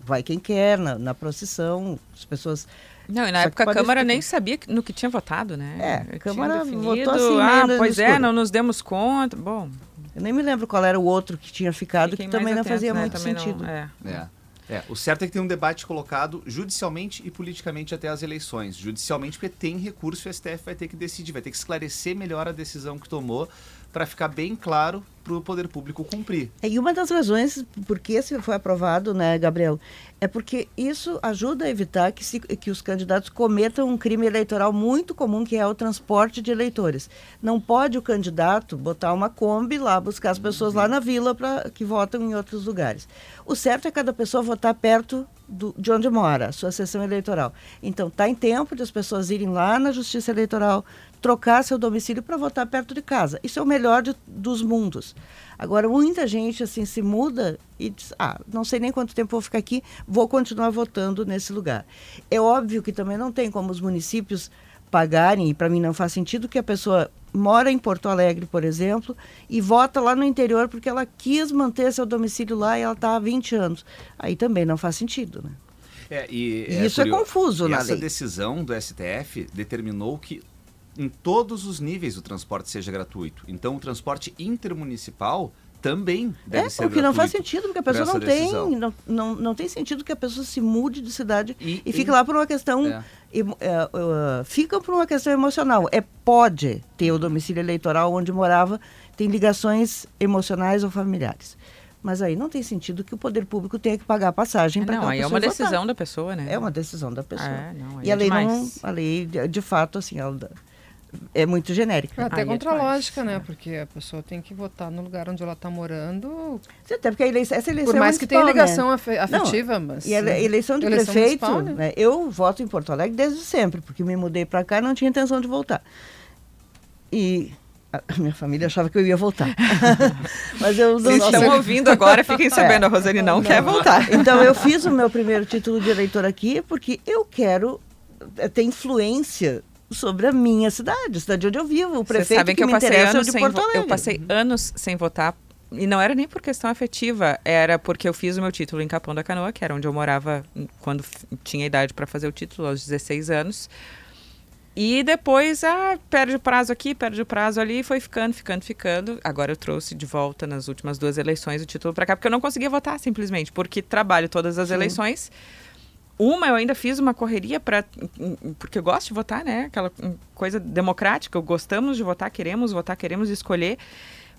vai quem quer na, na procissão, as pessoas não, e na Só época a Câmara nem sabia no que tinha votado, né? É, a Câmara votou assim, ah, pois é, não nos demos conta. Bom. Eu nem me lembro qual era o outro que tinha ficado, que também não fazia né? muito também sentido. Não, é. é. É, o certo é que tem um debate colocado judicialmente e politicamente até as eleições. Judicialmente, porque tem recurso, o STF vai ter que decidir, vai ter que esclarecer melhor a decisão que tomou para ficar bem claro para o poder público cumprir. É, e uma das razões por que esse foi aprovado, né, Gabriel, é porque isso ajuda a evitar que, se, que os candidatos cometam um crime eleitoral muito comum, que é o transporte de eleitores. Não pode o candidato botar uma Kombi lá, buscar as pessoas lá na vila para que votam em outros lugares. O certo é cada pessoa votar perto do, de onde mora, sua sessão eleitoral. Então, está em tempo de as pessoas irem lá na Justiça Eleitoral, trocar seu domicílio para votar perto de casa. Isso é o melhor de, dos mundos. Agora, muita gente assim se muda e diz: ah, não sei nem quanto tempo vou ficar aqui, vou continuar votando nesse lugar. É óbvio que também não tem como os municípios pagarem, e para mim não faz sentido que a pessoa mora em Porto Alegre, por exemplo, e vota lá no interior porque ela quis manter seu domicílio lá e ela está há 20 anos. Aí também não faz sentido, né? É, e, e é isso é confuso e na essa lei. decisão do STF determinou que em todos os níveis o transporte seja gratuito. Então, o transporte intermunicipal também deve é, ser o que não faz sentido, porque a pessoa não tem, não, não, não tem sentido que a pessoa se mude de cidade e, e fique e, lá por uma questão, é. E, uh, uh, fica por uma questão emocional. É pode ter o domicílio eleitoral onde morava, tem ligações emocionais ou familiares. Mas aí não tem sentido que o poder público tenha que pagar a passagem para Não, aí é uma decisão da pessoa, né? É uma decisão da pessoa. É, não, e a lei não, a lei de, de fato assim, ela é muito genérica. É até Aí contra é a lógica, né? Porque a pessoa tem que votar no lugar onde ela está morando. Sim, até porque a eleição, essa eleição Por mais que tenha né? ligação né? afetiva, não, mas... E a eleição de eleição prefeito, né? Né? eu voto em Porto Alegre desde sempre, porque me mudei para cá e não tinha intenção de voltar. E a minha família achava que eu ia voltar. Mas eu não estão ouvindo agora, fiquem sabendo, é, a Rosane não, não quer voltar. Então eu fiz o meu primeiro título de eleitor aqui porque eu quero ter influência sobre a minha cidade, a cidade onde eu vivo. O prefeito sabe que, que eu me passei interessa anos é de Porto Alegre. Eu passei anos sem votar e não era nem por questão afetiva, era porque eu fiz o meu título em Capão da Canoa, que era onde eu morava quando tinha idade para fazer o título, aos 16 anos. E depois, ah, perde o prazo aqui, perde o prazo ali, foi ficando, ficando, ficando. Agora eu trouxe de volta nas últimas duas eleições o título para cá, porque eu não conseguia votar simplesmente, porque trabalho todas as Sim. eleições. Uma, eu ainda fiz uma correria para. Porque eu gosto de votar, né? Aquela coisa democrática, gostamos de votar, queremos votar, queremos escolher.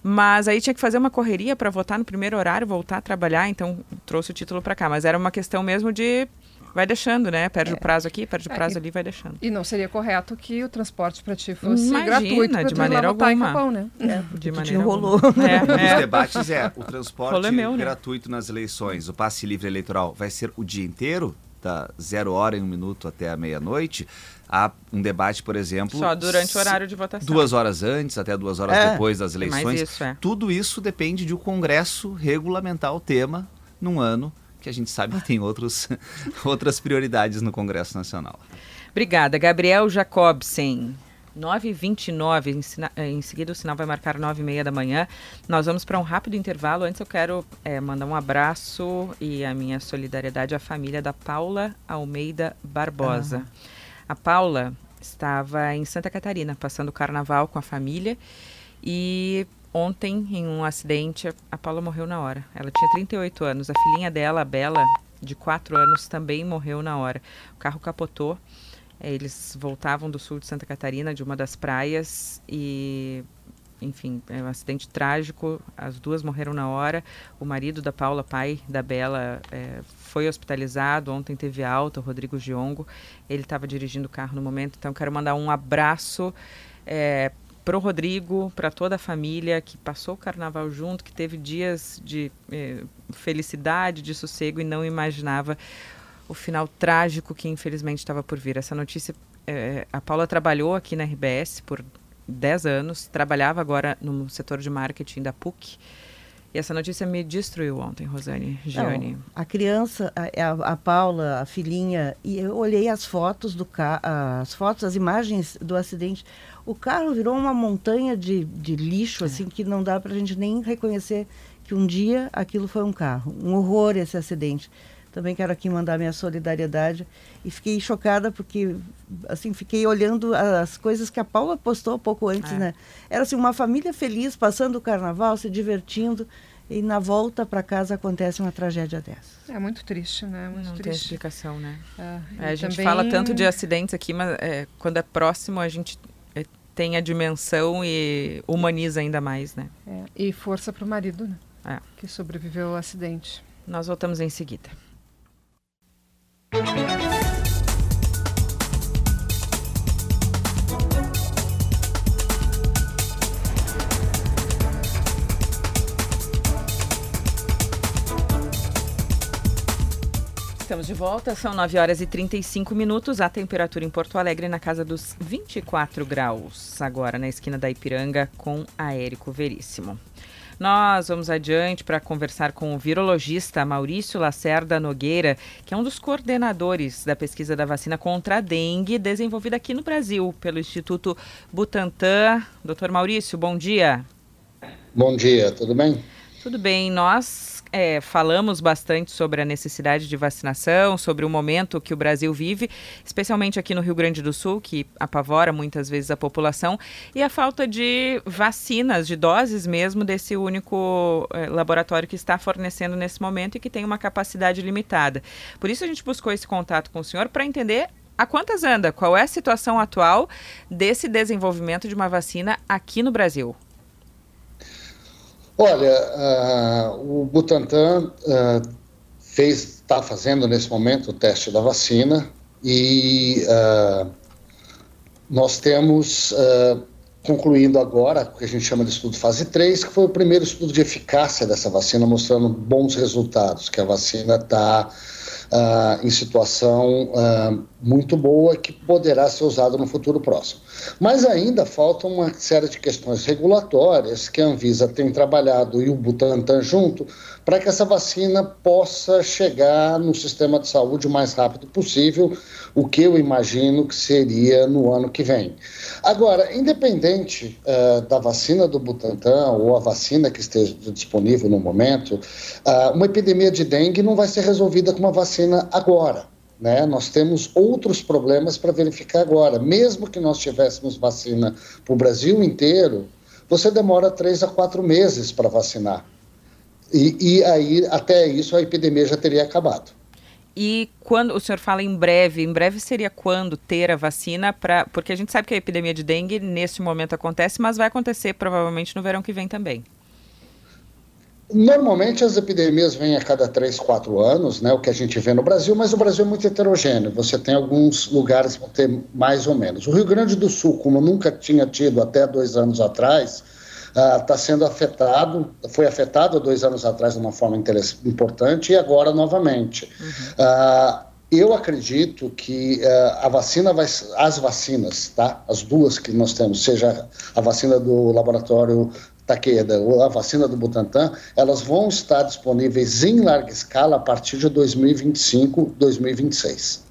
Mas aí tinha que fazer uma correria para votar no primeiro horário, voltar a trabalhar, então trouxe o título para cá. Mas era uma questão mesmo de vai deixando, né? Perde é. o prazo aqui, perde o é, prazo é, ali, vai deixando. E não seria correto que o transporte para ti fosse Imagina, gratuito de maneira alguma. Capão, né? É, de maneira rolou. É, Os debates é o transporte meu, né? gratuito nas eleições, o passe livre eleitoral vai ser o dia inteiro, da zero hora em um minuto até a meia-noite. Há um debate, por exemplo. Só durante o horário de votação. Duas horas antes, até duas horas é, depois das eleições. Isso, é. Tudo isso depende de o Congresso regulamentar o tema num ano que a gente sabe que tem outros, outras prioridades no Congresso Nacional. Obrigada. Gabriel Jacobsen. 9h29, em, em, seguida o sinal vai marcar 9h30 da manhã. Nós vamos para um rápido intervalo. Antes eu quero é, mandar um abraço e a minha solidariedade à família da Paula Almeida Barbosa. Uhum. A Paula estava em Santa Catarina, passando o carnaval com a família e Ontem, em um acidente, a Paula morreu na hora. Ela tinha 38 anos. A filhinha dela, a Bela, de 4 anos, também morreu na hora. O carro capotou. É, eles voltavam do sul de Santa Catarina, de uma das praias, e enfim, é um acidente trágico. As duas morreram na hora. O marido da Paula, pai da Bela, é, foi hospitalizado. Ontem teve alta, o Rodrigo Giongo. Ele estava dirigindo o carro no momento. Então, quero mandar um abraço é, para o Rodrigo, para toda a família que passou o carnaval junto, que teve dias de eh, felicidade, de sossego e não imaginava o final trágico que infelizmente estava por vir. Essa notícia, eh, a Paula trabalhou aqui na RBS por 10 anos, trabalhava agora no setor de marketing da PUC. E essa notícia me destruiu ontem, Rosane, Gianni. Não, a criança, a, a, Paula, a filhinha, e eu olhei as fotos do as fotos, as imagens do acidente. O carro virou uma montanha de, de lixo, é. assim, que não dá para a gente nem reconhecer que um dia aquilo foi um carro. Um horror esse acidente. Também quero aqui mandar minha solidariedade e fiquei chocada porque assim fiquei olhando as coisas que a Paula postou pouco antes, é. né? Era assim uma família feliz passando o carnaval, se divertindo e na volta para casa acontece uma tragédia dessa. É muito triste, né? Muito Não triste. tem explicação, né? É, é a gente também... fala tanto de acidentes aqui, mas é, quando é próximo a gente tem a dimensão e humaniza ainda mais, né? É, e força para o marido, né? É. Que sobreviveu ao acidente. Nós voltamos em seguida. Estamos de volta, são 9 horas e 35 minutos. A temperatura em Porto Alegre na casa dos 24 graus, agora na esquina da Ipiranga com a Érico Veríssimo. Nós vamos adiante para conversar com o virologista Maurício Lacerda Nogueira, que é um dos coordenadores da pesquisa da vacina contra a dengue, desenvolvida aqui no Brasil pelo Instituto Butantan. Doutor Maurício, bom dia. Bom dia, tudo bem? Tudo bem, nós é, falamos bastante sobre a necessidade de vacinação, sobre o momento que o Brasil vive, especialmente aqui no Rio Grande do Sul, que apavora muitas vezes a população, e a falta de vacinas, de doses mesmo, desse único é, laboratório que está fornecendo nesse momento e que tem uma capacidade limitada. Por isso a gente buscou esse contato com o senhor para entender a quantas anda? Qual é a situação atual desse desenvolvimento de uma vacina aqui no Brasil? Olha, uh, o Butantan uh, fez, está fazendo nesse momento o teste da vacina e uh, nós temos concluindo agora o que a gente chama de estudo fase 3, que foi o primeiro estudo de eficácia dessa vacina, mostrando bons resultados, que a vacina está uh, em situação uh, muito boa que poderá ser usada no futuro próximo. Mas ainda falta uma série de questões regulatórias que a Anvisa tem trabalhado e o Butantan junto para que essa vacina possa chegar no sistema de saúde o mais rápido possível, o que eu imagino que seria no ano que vem. Agora, independente uh, da vacina do Butantan ou a vacina que esteja disponível no momento, uh, uma epidemia de dengue não vai ser resolvida com uma vacina agora. Né? Nós temos outros problemas para verificar agora. Mesmo que nós tivéssemos vacina para o Brasil inteiro, você demora três a quatro meses para vacinar. E, e aí, até isso, a epidemia já teria acabado. E quando o senhor fala em breve, em breve seria quando ter a vacina para, porque a gente sabe que a epidemia de dengue nesse momento acontece, mas vai acontecer provavelmente no verão que vem também. Normalmente as epidemias vêm a cada três, quatro anos, né, o que a gente vê no Brasil, mas o Brasil é muito heterogêneo. Você tem alguns lugares que vão ter mais ou menos. O Rio Grande do Sul, como nunca tinha tido até dois anos atrás, está uh, sendo afetado, foi afetado dois anos atrás de uma forma importante e agora novamente. Uhum. Uh, eu acredito que uh, a vacina vai, as vacinas, tá? As duas que nós temos, seja a vacina do laboratório Takeda ou a vacina do Butantan, elas vão estar disponíveis em larga escala a partir de 2025, 2026.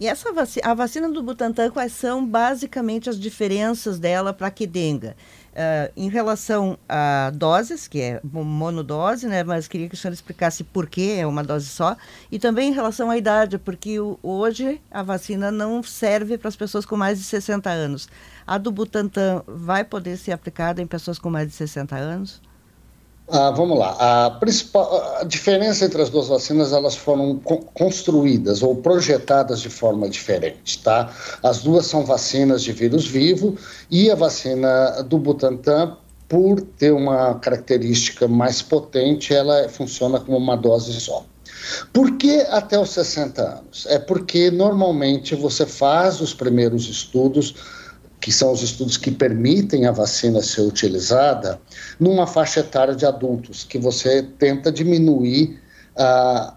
E essa vacina, a vacina do Butantan, quais são basicamente as diferenças dela para a Quidenga? Uh, em relação a doses, que é monodose, né? Mas queria que o senhor explicasse por que é uma dose só. E também em relação à idade, porque o, hoje a vacina não serve para as pessoas com mais de 60 anos. A do Butantan vai poder ser aplicada em pessoas com mais de 60 anos? Ah, vamos lá. A, principal, a diferença entre as duas vacinas, elas foram co construídas ou projetadas de forma diferente, tá? As duas são vacinas de vírus vivo e a vacina do Butantan, por ter uma característica mais potente, ela funciona como uma dose só. Por que até os 60 anos? É porque normalmente você faz os primeiros estudos que são os estudos que permitem a vacina ser utilizada, numa faixa etária de adultos, que você tenta diminuir uh,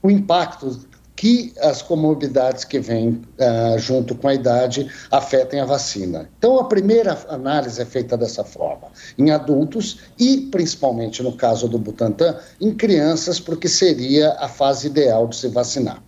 o impacto que as comorbidades que vêm uh, junto com a idade afetem a vacina. Então, a primeira análise é feita dessa forma, em adultos e, principalmente no caso do Butantan, em crianças, porque seria a fase ideal de se vacinar.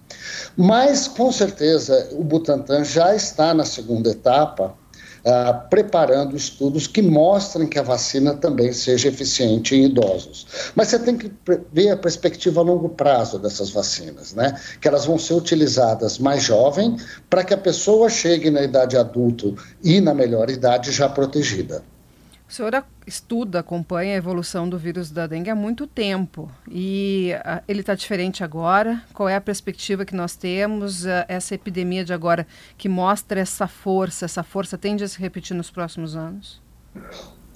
Mas, com certeza, o Butantan já está na segunda etapa, ah, preparando estudos que mostrem que a vacina também seja eficiente em idosos. Mas você tem que ver a perspectiva a longo prazo dessas vacinas, né? Que elas vão ser utilizadas mais jovem para que a pessoa chegue na idade adulta e na melhor idade já protegida. O senhor estuda, acompanha a evolução do vírus da dengue há muito tempo e uh, ele está diferente agora. Qual é a perspectiva que nós temos? Uh, essa epidemia de agora que mostra essa força, essa força tende a se repetir nos próximos anos?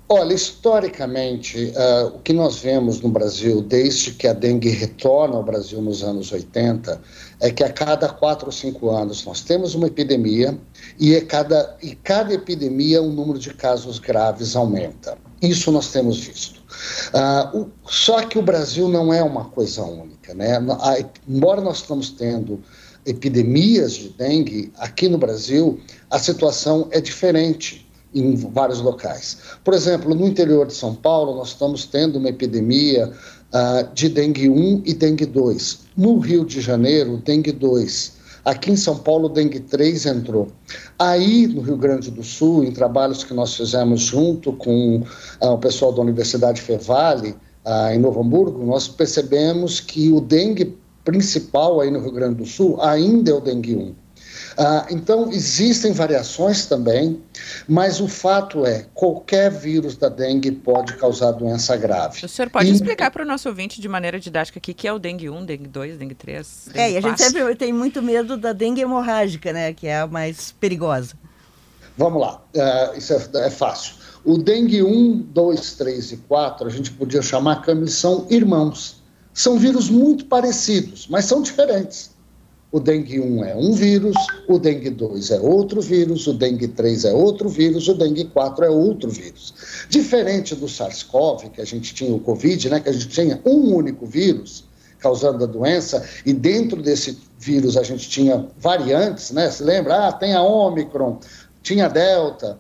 Olha, historicamente, uh, o que nós vemos no Brasil, desde que a dengue retorna ao Brasil nos anos 80, é que a cada quatro ou cinco anos nós temos uma epidemia e, é cada, e cada epidemia o número de casos graves aumenta. Isso nós temos visto. Uh, o, só que o Brasil não é uma coisa única. Né? A, embora nós estamos tendo epidemias de dengue, aqui no Brasil a situação é diferente em vários locais. Por exemplo, no interior de São Paulo, nós estamos tendo uma epidemia uh, de dengue 1 e dengue 2. No Rio de Janeiro, dengue 2. Aqui em São Paulo, dengue 3 entrou. Aí, no Rio Grande do Sul, em trabalhos que nós fizemos junto com uh, o pessoal da Universidade Fevale, uh, em Novo Hamburgo, nós percebemos que o dengue principal aí no Rio Grande do Sul ainda é o dengue 1. Ah, então, existem variações também, mas o fato é, qualquer vírus da dengue pode causar doença grave. O senhor pode e... explicar para o nosso ouvinte de maneira didática aqui que é o dengue 1, dengue 2, dengue 3, dengue É, e a gente sempre tem muito medo da dengue hemorrágica, né, que é a mais perigosa. Vamos lá, uh, isso é, é fácil. O dengue 1, 2, 3 e 4, a gente podia chamar que eles são irmãos. São vírus muito parecidos, mas são diferentes. O dengue 1 é um vírus, o dengue 2 é outro vírus, o dengue 3 é outro vírus, o dengue 4 é outro vírus. Diferente do SARS-CoV, que a gente tinha o Covid, né, que a gente tinha um único vírus causando a doença, e dentro desse vírus a gente tinha variantes, né? Se lembra? Ah, tem a Omicron, tinha a Delta.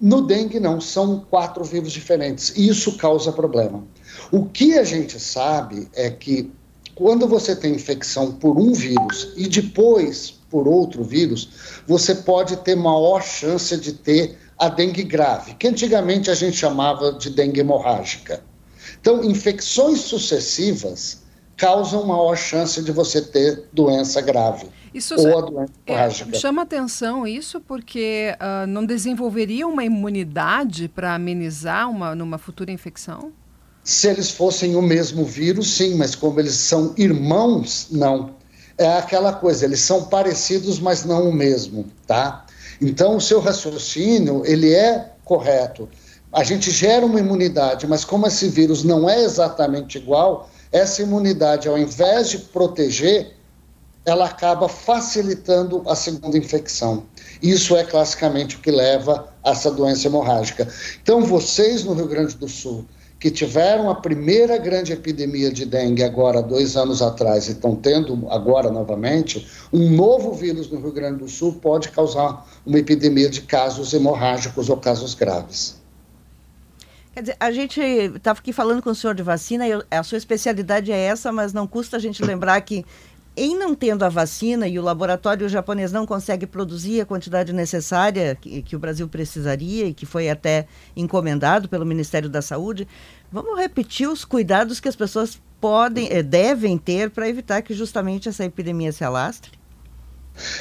No dengue, não, são quatro vírus diferentes, isso causa problema. O que a gente sabe é que quando você tem infecção por um vírus e depois por outro vírus, você pode ter maior chance de ter a dengue grave, que antigamente a gente chamava de dengue hemorrágica. Então, infecções sucessivas causam maior chance de você ter doença grave. Isso ou a doença é, hemorrágica. Chama atenção isso porque uh, não desenvolveria uma imunidade para amenizar uma, numa futura infecção? Se eles fossem o mesmo vírus, sim, mas como eles são irmãos, não. É aquela coisa, eles são parecidos, mas não o mesmo, tá? Então, o seu raciocínio, ele é correto. A gente gera uma imunidade, mas como esse vírus não é exatamente igual, essa imunidade, ao invés de proteger, ela acaba facilitando a segunda infecção. Isso é classicamente o que leva a essa doença hemorrágica. Então, vocês no Rio Grande do Sul, que tiveram a primeira grande epidemia de dengue agora, dois anos atrás, e estão tendo agora novamente, um novo vírus no Rio Grande do Sul pode causar uma epidemia de casos hemorrágicos ou casos graves. Quer dizer, a gente estava aqui falando com o senhor de vacina, e a sua especialidade é essa, mas não custa a gente lembrar que em não tendo a vacina e o laboratório japonês não consegue produzir a quantidade necessária que, que, o Brasil precisaria e que foi até encomendado pelo Ministério da Saúde, vamos repetir os cuidados que as pessoas podem, eh, devem ter para evitar que justamente essa epidemia se alastre?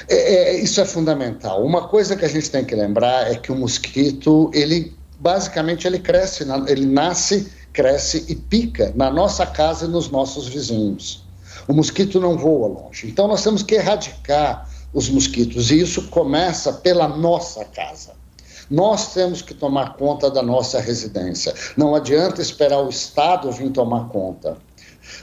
É, é, isso é fundamental. Uma coisa que a gente tem que lembrar é que o mosquito, ele basicamente ele cresce, ele nasce, cresce e pica na nossa casa e nos nossos vizinhos. O mosquito não voa longe. Então nós temos que erradicar os mosquitos e isso começa pela nossa casa. Nós temos que tomar conta da nossa residência. Não adianta esperar o Estado vir tomar conta.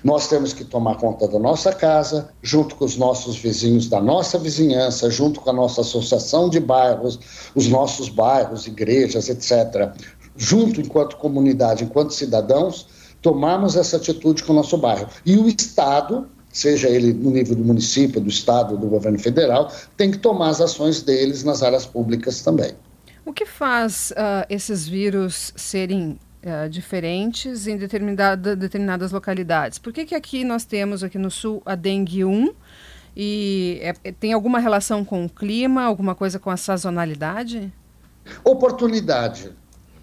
Nós temos que tomar conta da nossa casa, junto com os nossos vizinhos da nossa vizinhança, junto com a nossa associação de bairros, os nossos bairros, igrejas, etc. Junto, enquanto comunidade, enquanto cidadãos, tomarmos essa atitude com o nosso bairro. E o Estado, seja ele no nível do município, do Estado, do governo federal, tem que tomar as ações deles nas áreas públicas também. O que faz uh, esses vírus serem uh, diferentes em determinada, determinadas localidades? Por que, que aqui nós temos, aqui no sul, a dengue 1 e é, tem alguma relação com o clima, alguma coisa com a sazonalidade? Oportunidade.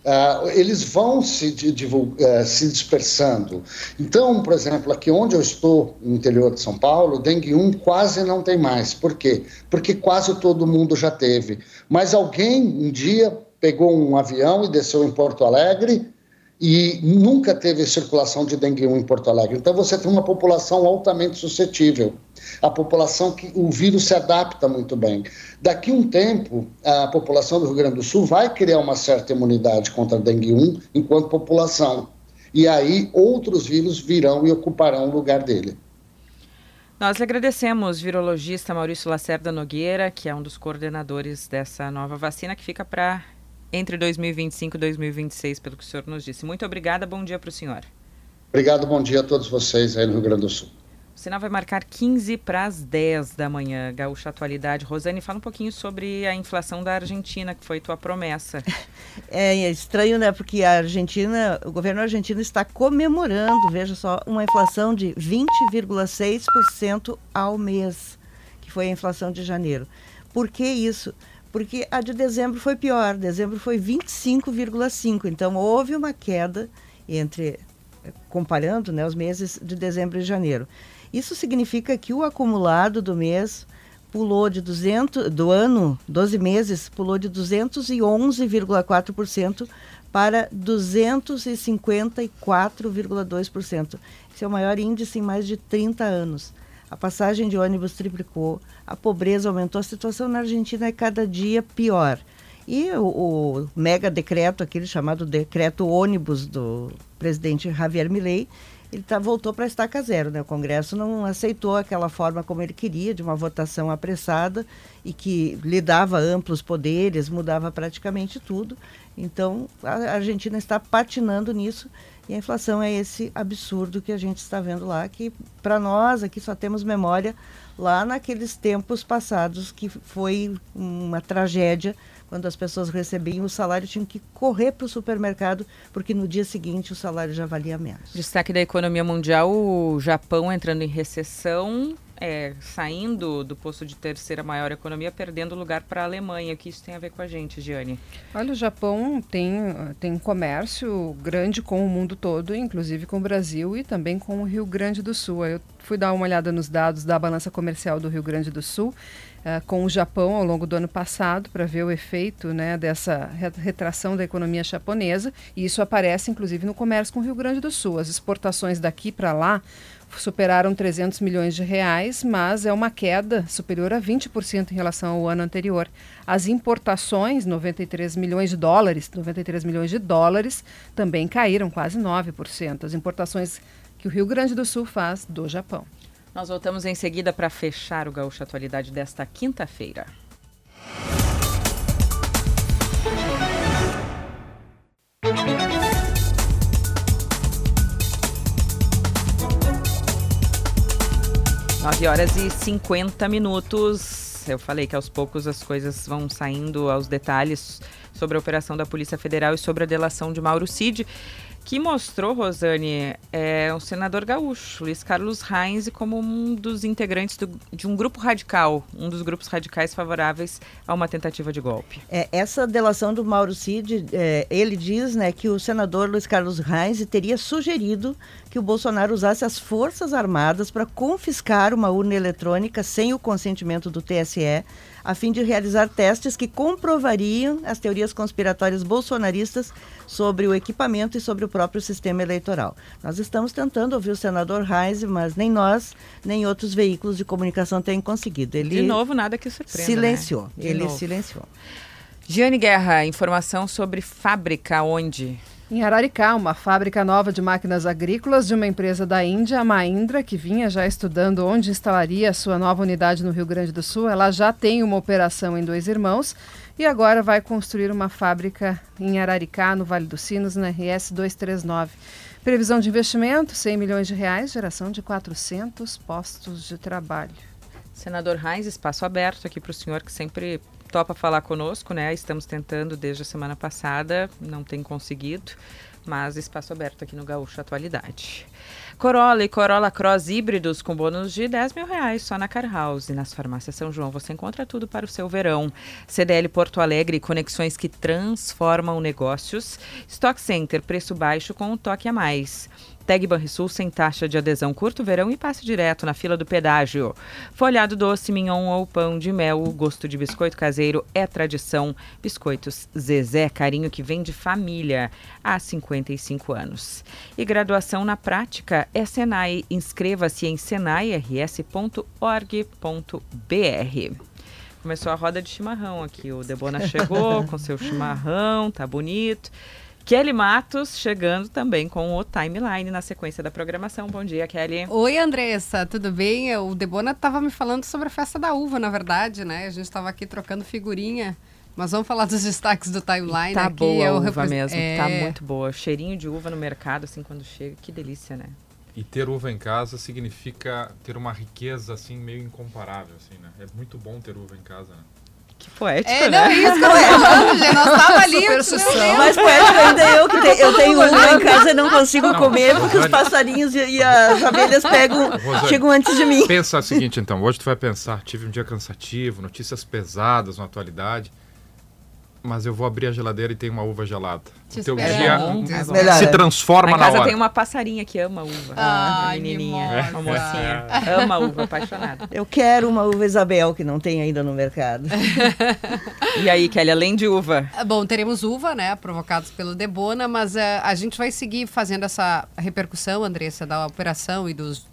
Uh, eles vão se, uh, se dispersando. Então, por exemplo, aqui onde eu estou, no interior de São Paulo, dengue 1 quase não tem mais. Por quê? Porque quase todo mundo já teve. Mas alguém um dia pegou um avião e desceu em Porto Alegre e nunca teve circulação de dengue 1 em Porto Alegre. Então você tem uma população altamente suscetível. A população que o vírus se adapta muito bem. Daqui um tempo, a população do Rio Grande do Sul vai criar uma certa imunidade contra a dengue 1 enquanto população. E aí outros vírus virão e ocuparão o lugar dele. Nós agradecemos, virologista Maurício Lacerda Nogueira, que é um dos coordenadores dessa nova vacina que fica para entre 2025 e 2026, pelo que o senhor nos disse. Muito obrigada, bom dia para o senhor. Obrigado, bom dia a todos vocês aí no Rio Grande do Sul. O sinal vai marcar 15 para as 10 da manhã. Gaúcha Atualidade. Rosane, fala um pouquinho sobre a inflação da Argentina, que foi tua promessa. É, é estranho, né? Porque a Argentina, o governo argentino está comemorando, veja só, uma inflação de 20,6% ao mês, que foi a inflação de janeiro. Por que isso? Porque a de dezembro foi pior, dezembro foi 25,5, então houve uma queda entre comparando, né, os meses de dezembro e janeiro. Isso significa que o acumulado do mês pulou de 200 do ano, 12 meses, pulou de 211,4% para 254,2%. Esse é o maior índice em mais de 30 anos a passagem de ônibus triplicou, a pobreza aumentou, a situação na Argentina é cada dia pior. E o, o mega decreto, aquele chamado decreto ônibus do presidente Javier Milei, ele tá, voltou para estaca zero. Né? O Congresso não aceitou aquela forma como ele queria, de uma votação apressada e que lhe dava amplos poderes, mudava praticamente tudo. Então, a Argentina está patinando nisso e a inflação é esse absurdo que a gente está vendo lá, que para nós aqui só temos memória lá naqueles tempos passados, que foi uma tragédia, quando as pessoas recebiam o salário, tinham que correr para o supermercado, porque no dia seguinte o salário já valia menos. Destaque da economia mundial, o Japão entrando em recessão, é, saindo do posto de terceira maior economia, perdendo lugar para a Alemanha. O que isso tem a ver com a gente, Giane? Olha, o Japão tem, tem comércio grande com o mundo todo, inclusive com o Brasil e também com o Rio Grande do Sul. Eu fui dar uma olhada nos dados da balança comercial do Rio Grande do Sul. uh, com o Japão ao longo do ano passado para ver o efeito né, dessa retração da economia japonesa. E isso aparece, inclusive, no comércio com o Rio Grande do Sul. As exportações daqui para lá superaram 300 milhões de reais, mas é uma queda superior a 20% em relação ao ano anterior. As importações, 93 milhões de dólares, 93 milhões de dólares, também caíram quase 9%. As importações que o Rio Grande do Sul faz do Japão. Nós voltamos em seguida para fechar o Gaúcho Atualidade desta quinta-feira. 9 horas e 50 minutos. Eu falei que aos poucos as coisas vão saindo aos detalhes sobre a operação da Polícia Federal e sobre a delação de Mauro Cid que mostrou, Rosane, é o senador gaúcho, Luiz Carlos Reins, como um dos integrantes do, de um grupo radical, um dos grupos radicais favoráveis a uma tentativa de golpe. É, essa delação do Mauro Cid, é, ele diz né, que o senador Luiz Carlos Reins teria sugerido que o Bolsonaro usasse as Forças Armadas para confiscar uma urna eletrônica sem o consentimento do TSE a fim de realizar testes que comprovariam as teorias conspiratórias bolsonaristas sobre o equipamento e sobre o próprio sistema eleitoral. Nós estamos tentando ouvir o senador Reis, mas nem nós, nem outros veículos de comunicação têm conseguido. Ele de novo, nada que surpreenda. Silenciou. Né? Ele novo. silenciou. Giane Guerra, informação sobre fábrica onde? Em Araricá, uma fábrica nova de máquinas agrícolas de uma empresa da Índia, a Mahindra, que vinha já estudando onde instalaria a sua nova unidade no Rio Grande do Sul, ela já tem uma operação em Dois Irmãos e agora vai construir uma fábrica em Araricá, no Vale dos Sinos, na RS 239. Previsão de investimento, 100 milhões de reais, geração de 400 postos de trabalho. Senador Reis, espaço aberto aqui para o senhor que sempre topa falar conosco, né? Estamos tentando desde a semana passada, não tem conseguido, mas espaço aberto aqui no Gaúcho Atualidade. Corolla e Corolla Cross híbridos com bônus de 10 mil reais só na Car House. Nas farmácias São João você encontra tudo para o seu verão. CDL Porto Alegre, conexões que transformam negócios. Stock Center, preço baixo com um toque a mais. Tag Banrisul sem taxa de adesão curto verão e passe direto na fila do pedágio. Folhado doce, mignon ou pão de mel, o gosto de biscoito caseiro é tradição. Biscoitos Zezé, carinho que vem de família há 55 anos. E graduação na prática é Senai. Inscreva-se em senairs.org.br. Começou a roda de chimarrão aqui. O Debona chegou com seu chimarrão, tá bonito. Kelly Matos chegando também com o timeline na sequência da programação. Bom dia, Kelly. Oi, Andressa, tudo bem? O Debona estava me falando sobre a festa da uva, na verdade, né? A gente estava aqui trocando figurinha. Mas vamos falar dos destaques do timeline. Tá aqui. boa a uva repres... mesmo, tá é... tá muito boa. Cheirinho de uva no mercado, assim, quando chega, que delícia, né? E ter uva em casa significa ter uma riqueza, assim, meio incomparável, assim, né? É muito bom ter uva em casa, né? Que poético, é, né? Não, isso que eu falando, gente. Nós tava ali. Mais poético ainda eu, que te, eu tenho uma em casa e não consigo não, comer porque os passarinhos e, e as abelhas pegam, Rosane, chegam antes de mim. Pensa o seguinte, então. Hoje tu vai pensar, tive um dia cansativo, notícias pesadas na atualidade mas eu vou abrir a geladeira e tem uma uva gelada. Te o teu dia é se transforma na, na casa hora. tem uma passarinha que ama uva. Ah, menininha, uma mocinha. Ama uva, apaixonada. Eu quero uma uva Isabel, que não tem ainda no mercado. e aí, Kelly, além de uva? Bom, teremos uva, né, provocados pelo Debona, mas uh, a gente vai seguir fazendo essa repercussão, Andressa, da operação e dos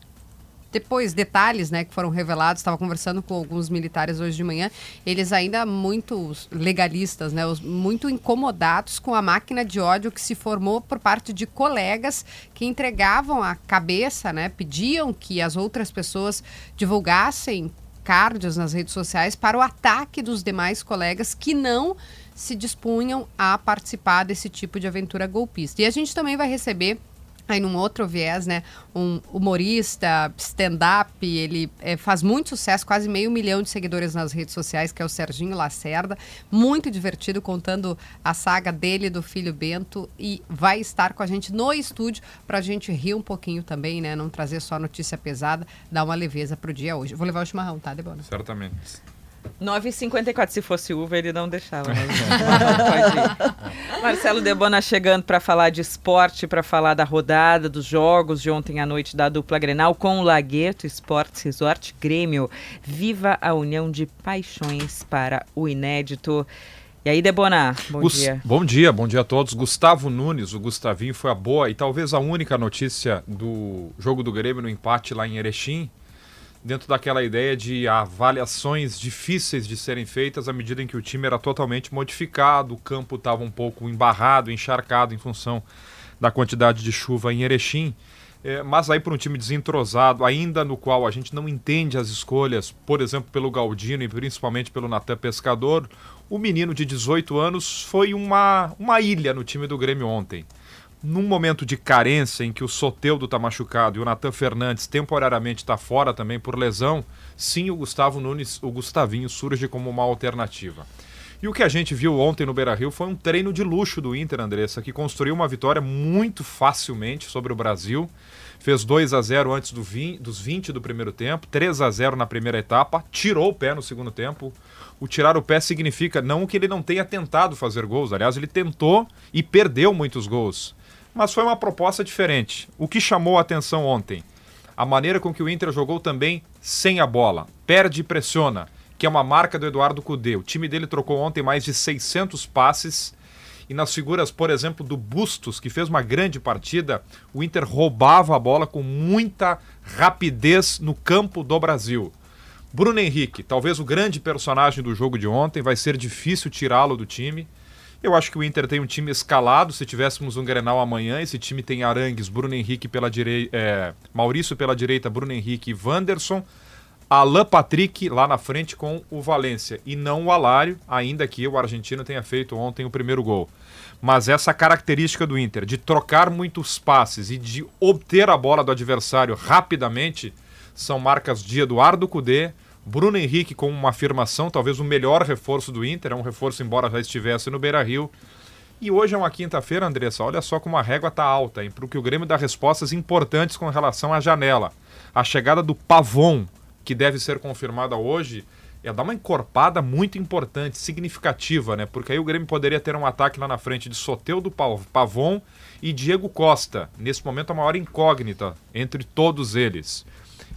depois detalhes né, que foram revelados, estava conversando com alguns militares hoje de manhã, eles ainda muito legalistas, né, muito incomodados com a máquina de ódio que se formou por parte de colegas que entregavam a cabeça, né, pediam que as outras pessoas divulgassem cards nas redes sociais para o ataque dos demais colegas que não se dispunham a participar desse tipo de aventura golpista. E a gente também vai receber Aí num outro viés, né, um humorista, stand-up, ele é, faz muito sucesso, quase meio milhão de seguidores nas redes sociais, que é o Serginho Lacerda, muito divertido, contando a saga dele do filho Bento e vai estar com a gente no estúdio para a gente rir um pouquinho também, né, não trazer só notícia pesada, dar uma leveza pro dia hoje. Vou levar o chimarrão, tá, Debona? Certamente. 9h54, se fosse uva, ele não deixava. Mas... Marcelo Debona chegando para falar de esporte, para falar da rodada, dos jogos de ontem à noite da dupla Grenal com o Lagueto Esportes Resort Grêmio. Viva a união de paixões para o inédito. E aí, Debona, bom Gus dia. Bom dia, bom dia a todos. Gustavo Nunes, o Gustavinho, foi a boa e talvez a única notícia do jogo do Grêmio no empate lá em Erechim dentro daquela ideia de avaliações difíceis de serem feitas à medida em que o time era totalmente modificado, o campo estava um pouco embarrado, encharcado em função da quantidade de chuva em Erechim. É, mas aí para um time desentrosado, ainda no qual a gente não entende as escolhas, por exemplo, pelo Galdino e principalmente pelo Natan Pescador, o menino de 18 anos foi uma, uma ilha no time do Grêmio ontem num momento de carência em que o Soteudo está machucado e o Natan Fernandes temporariamente está fora também por lesão, sim, o Gustavo Nunes, o Gustavinho surge como uma alternativa. E o que a gente viu ontem no Beira-Rio foi um treino de luxo do Inter, Andressa, que construiu uma vitória muito facilmente sobre o Brasil. Fez 2 a 0 antes do 20, dos 20 do primeiro tempo, 3 a 0 na primeira etapa, tirou o pé no segundo tempo. O tirar o pé significa não que ele não tenha tentado fazer gols, aliás, ele tentou e perdeu muitos gols mas foi uma proposta diferente. O que chamou a atenção ontem? A maneira com que o Inter jogou também sem a bola. Perde e pressiona, que é uma marca do Eduardo Cudê. O time dele trocou ontem mais de 600 passes. E nas figuras, por exemplo, do Bustos, que fez uma grande partida, o Inter roubava a bola com muita rapidez no campo do Brasil. Bruno Henrique, talvez o grande personagem do jogo de ontem, vai ser difícil tirá-lo do time. Eu acho que o Inter tem um time escalado. Se tivéssemos um Grenal amanhã, esse time tem Arangues, Bruno Henrique pela direita, é, Maurício pela direita, Bruno Henrique e Wanderson. Alan Patrick lá na frente com o Valência e não o Alário, ainda que o argentino tenha feito ontem o primeiro gol. Mas essa característica do Inter de trocar muitos passes e de obter a bola do adversário rapidamente são marcas de Eduardo Cudê, Bruno Henrique com uma afirmação, talvez o melhor reforço do Inter, é um reforço embora já estivesse no Beira-Rio. E hoje é uma quinta-feira, Andressa, olha só como a régua está alta, hein, para que o Grêmio dá respostas importantes com relação à janela. A chegada do Pavon, que deve ser confirmada hoje, é dar uma encorpada muito importante, significativa, né? Porque aí o Grêmio poderia ter um ataque lá na frente de Soteudo Pavon e Diego Costa. Nesse momento, a maior incógnita entre todos eles.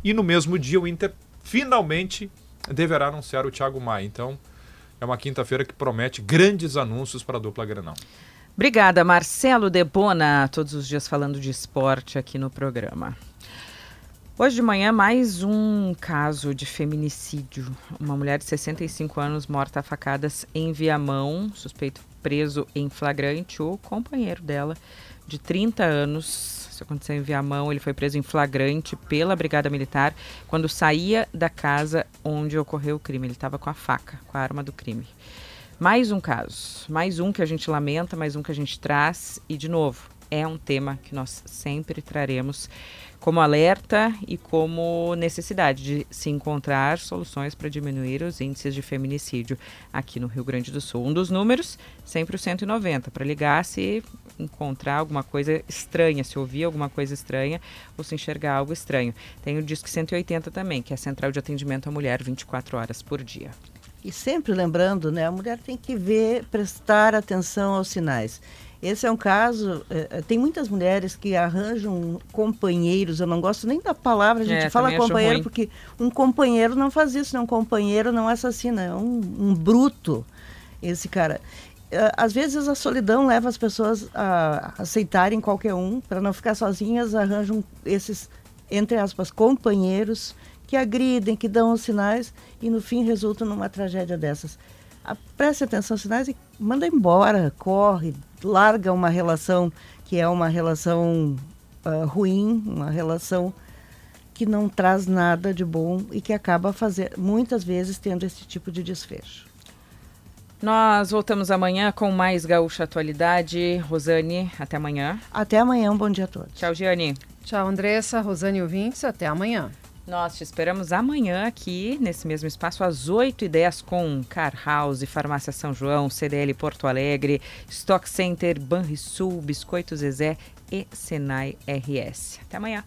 E no mesmo dia, o Inter finalmente deverá anunciar o Thiago Maia. Então, é uma quinta-feira que promete grandes anúncios para a dupla Grenal. Obrigada, Marcelo Debona, todos os dias falando de esporte aqui no programa. Hoje de manhã, mais um caso de feminicídio. Uma mulher de 65 anos morta a facadas em Viamão, suspeito preso em flagrante. O companheiro dela, de 30 anos, isso aconteceu em Viamão. Ele foi preso em flagrante pela Brigada Militar quando saía da casa onde ocorreu o crime. Ele estava com a faca, com a arma do crime. Mais um caso, mais um que a gente lamenta, mais um que a gente traz. E, de novo, é um tema que nós sempre traremos como alerta e como necessidade de se encontrar soluções para diminuir os índices de feminicídio aqui no Rio Grande do Sul. Um dos números, sempre o 190, para ligar se encontrar alguma coisa estranha, se ouvir alguma coisa estranha ou se enxergar algo estranho. Tem o Disque 180 também, que é a Central de Atendimento à Mulher 24 horas por dia. E sempre lembrando, né, a mulher tem que ver, prestar atenção aos sinais. Esse é um caso. É, tem muitas mulheres que arranjam companheiros. Eu não gosto nem da palavra, a gente é, fala companheiro, porque um companheiro não faz isso, né? um companheiro não assassina, é um, um bruto esse cara. Às vezes a solidão leva as pessoas a aceitarem qualquer um, para não ficar sozinhas, arranjam esses, entre aspas, companheiros que agridem, que dão os sinais e no fim resultam numa tragédia dessas. Preste atenção aos sinais e manda embora, corre, larga uma relação que é uma relação uh, ruim, uma relação que não traz nada de bom e que acaba fazer, muitas vezes tendo esse tipo de desfecho. Nós voltamos amanhã com mais Gaúcha Atualidade. Rosane, até amanhã. Até amanhã, um bom dia a todos. Tchau, Giane. Tchau, Andressa, Rosane ouvintes, até amanhã. Nós te esperamos amanhã aqui, nesse mesmo espaço, às 8h10, com Car House, Farmácia São João, CDL Porto Alegre, Stock Center, Banrisul, Biscoito Zezé e Senai RS. Até amanhã.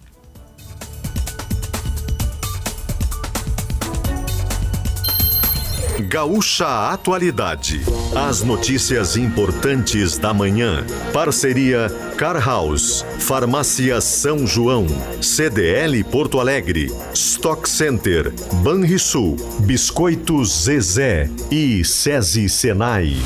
Gaúcha Atualidade. As notícias importantes da manhã. Parceria Car House, Farmácia São João, CDL Porto Alegre, Stock Center, Banrisul, Biscoitos Zezé e SESI Senai.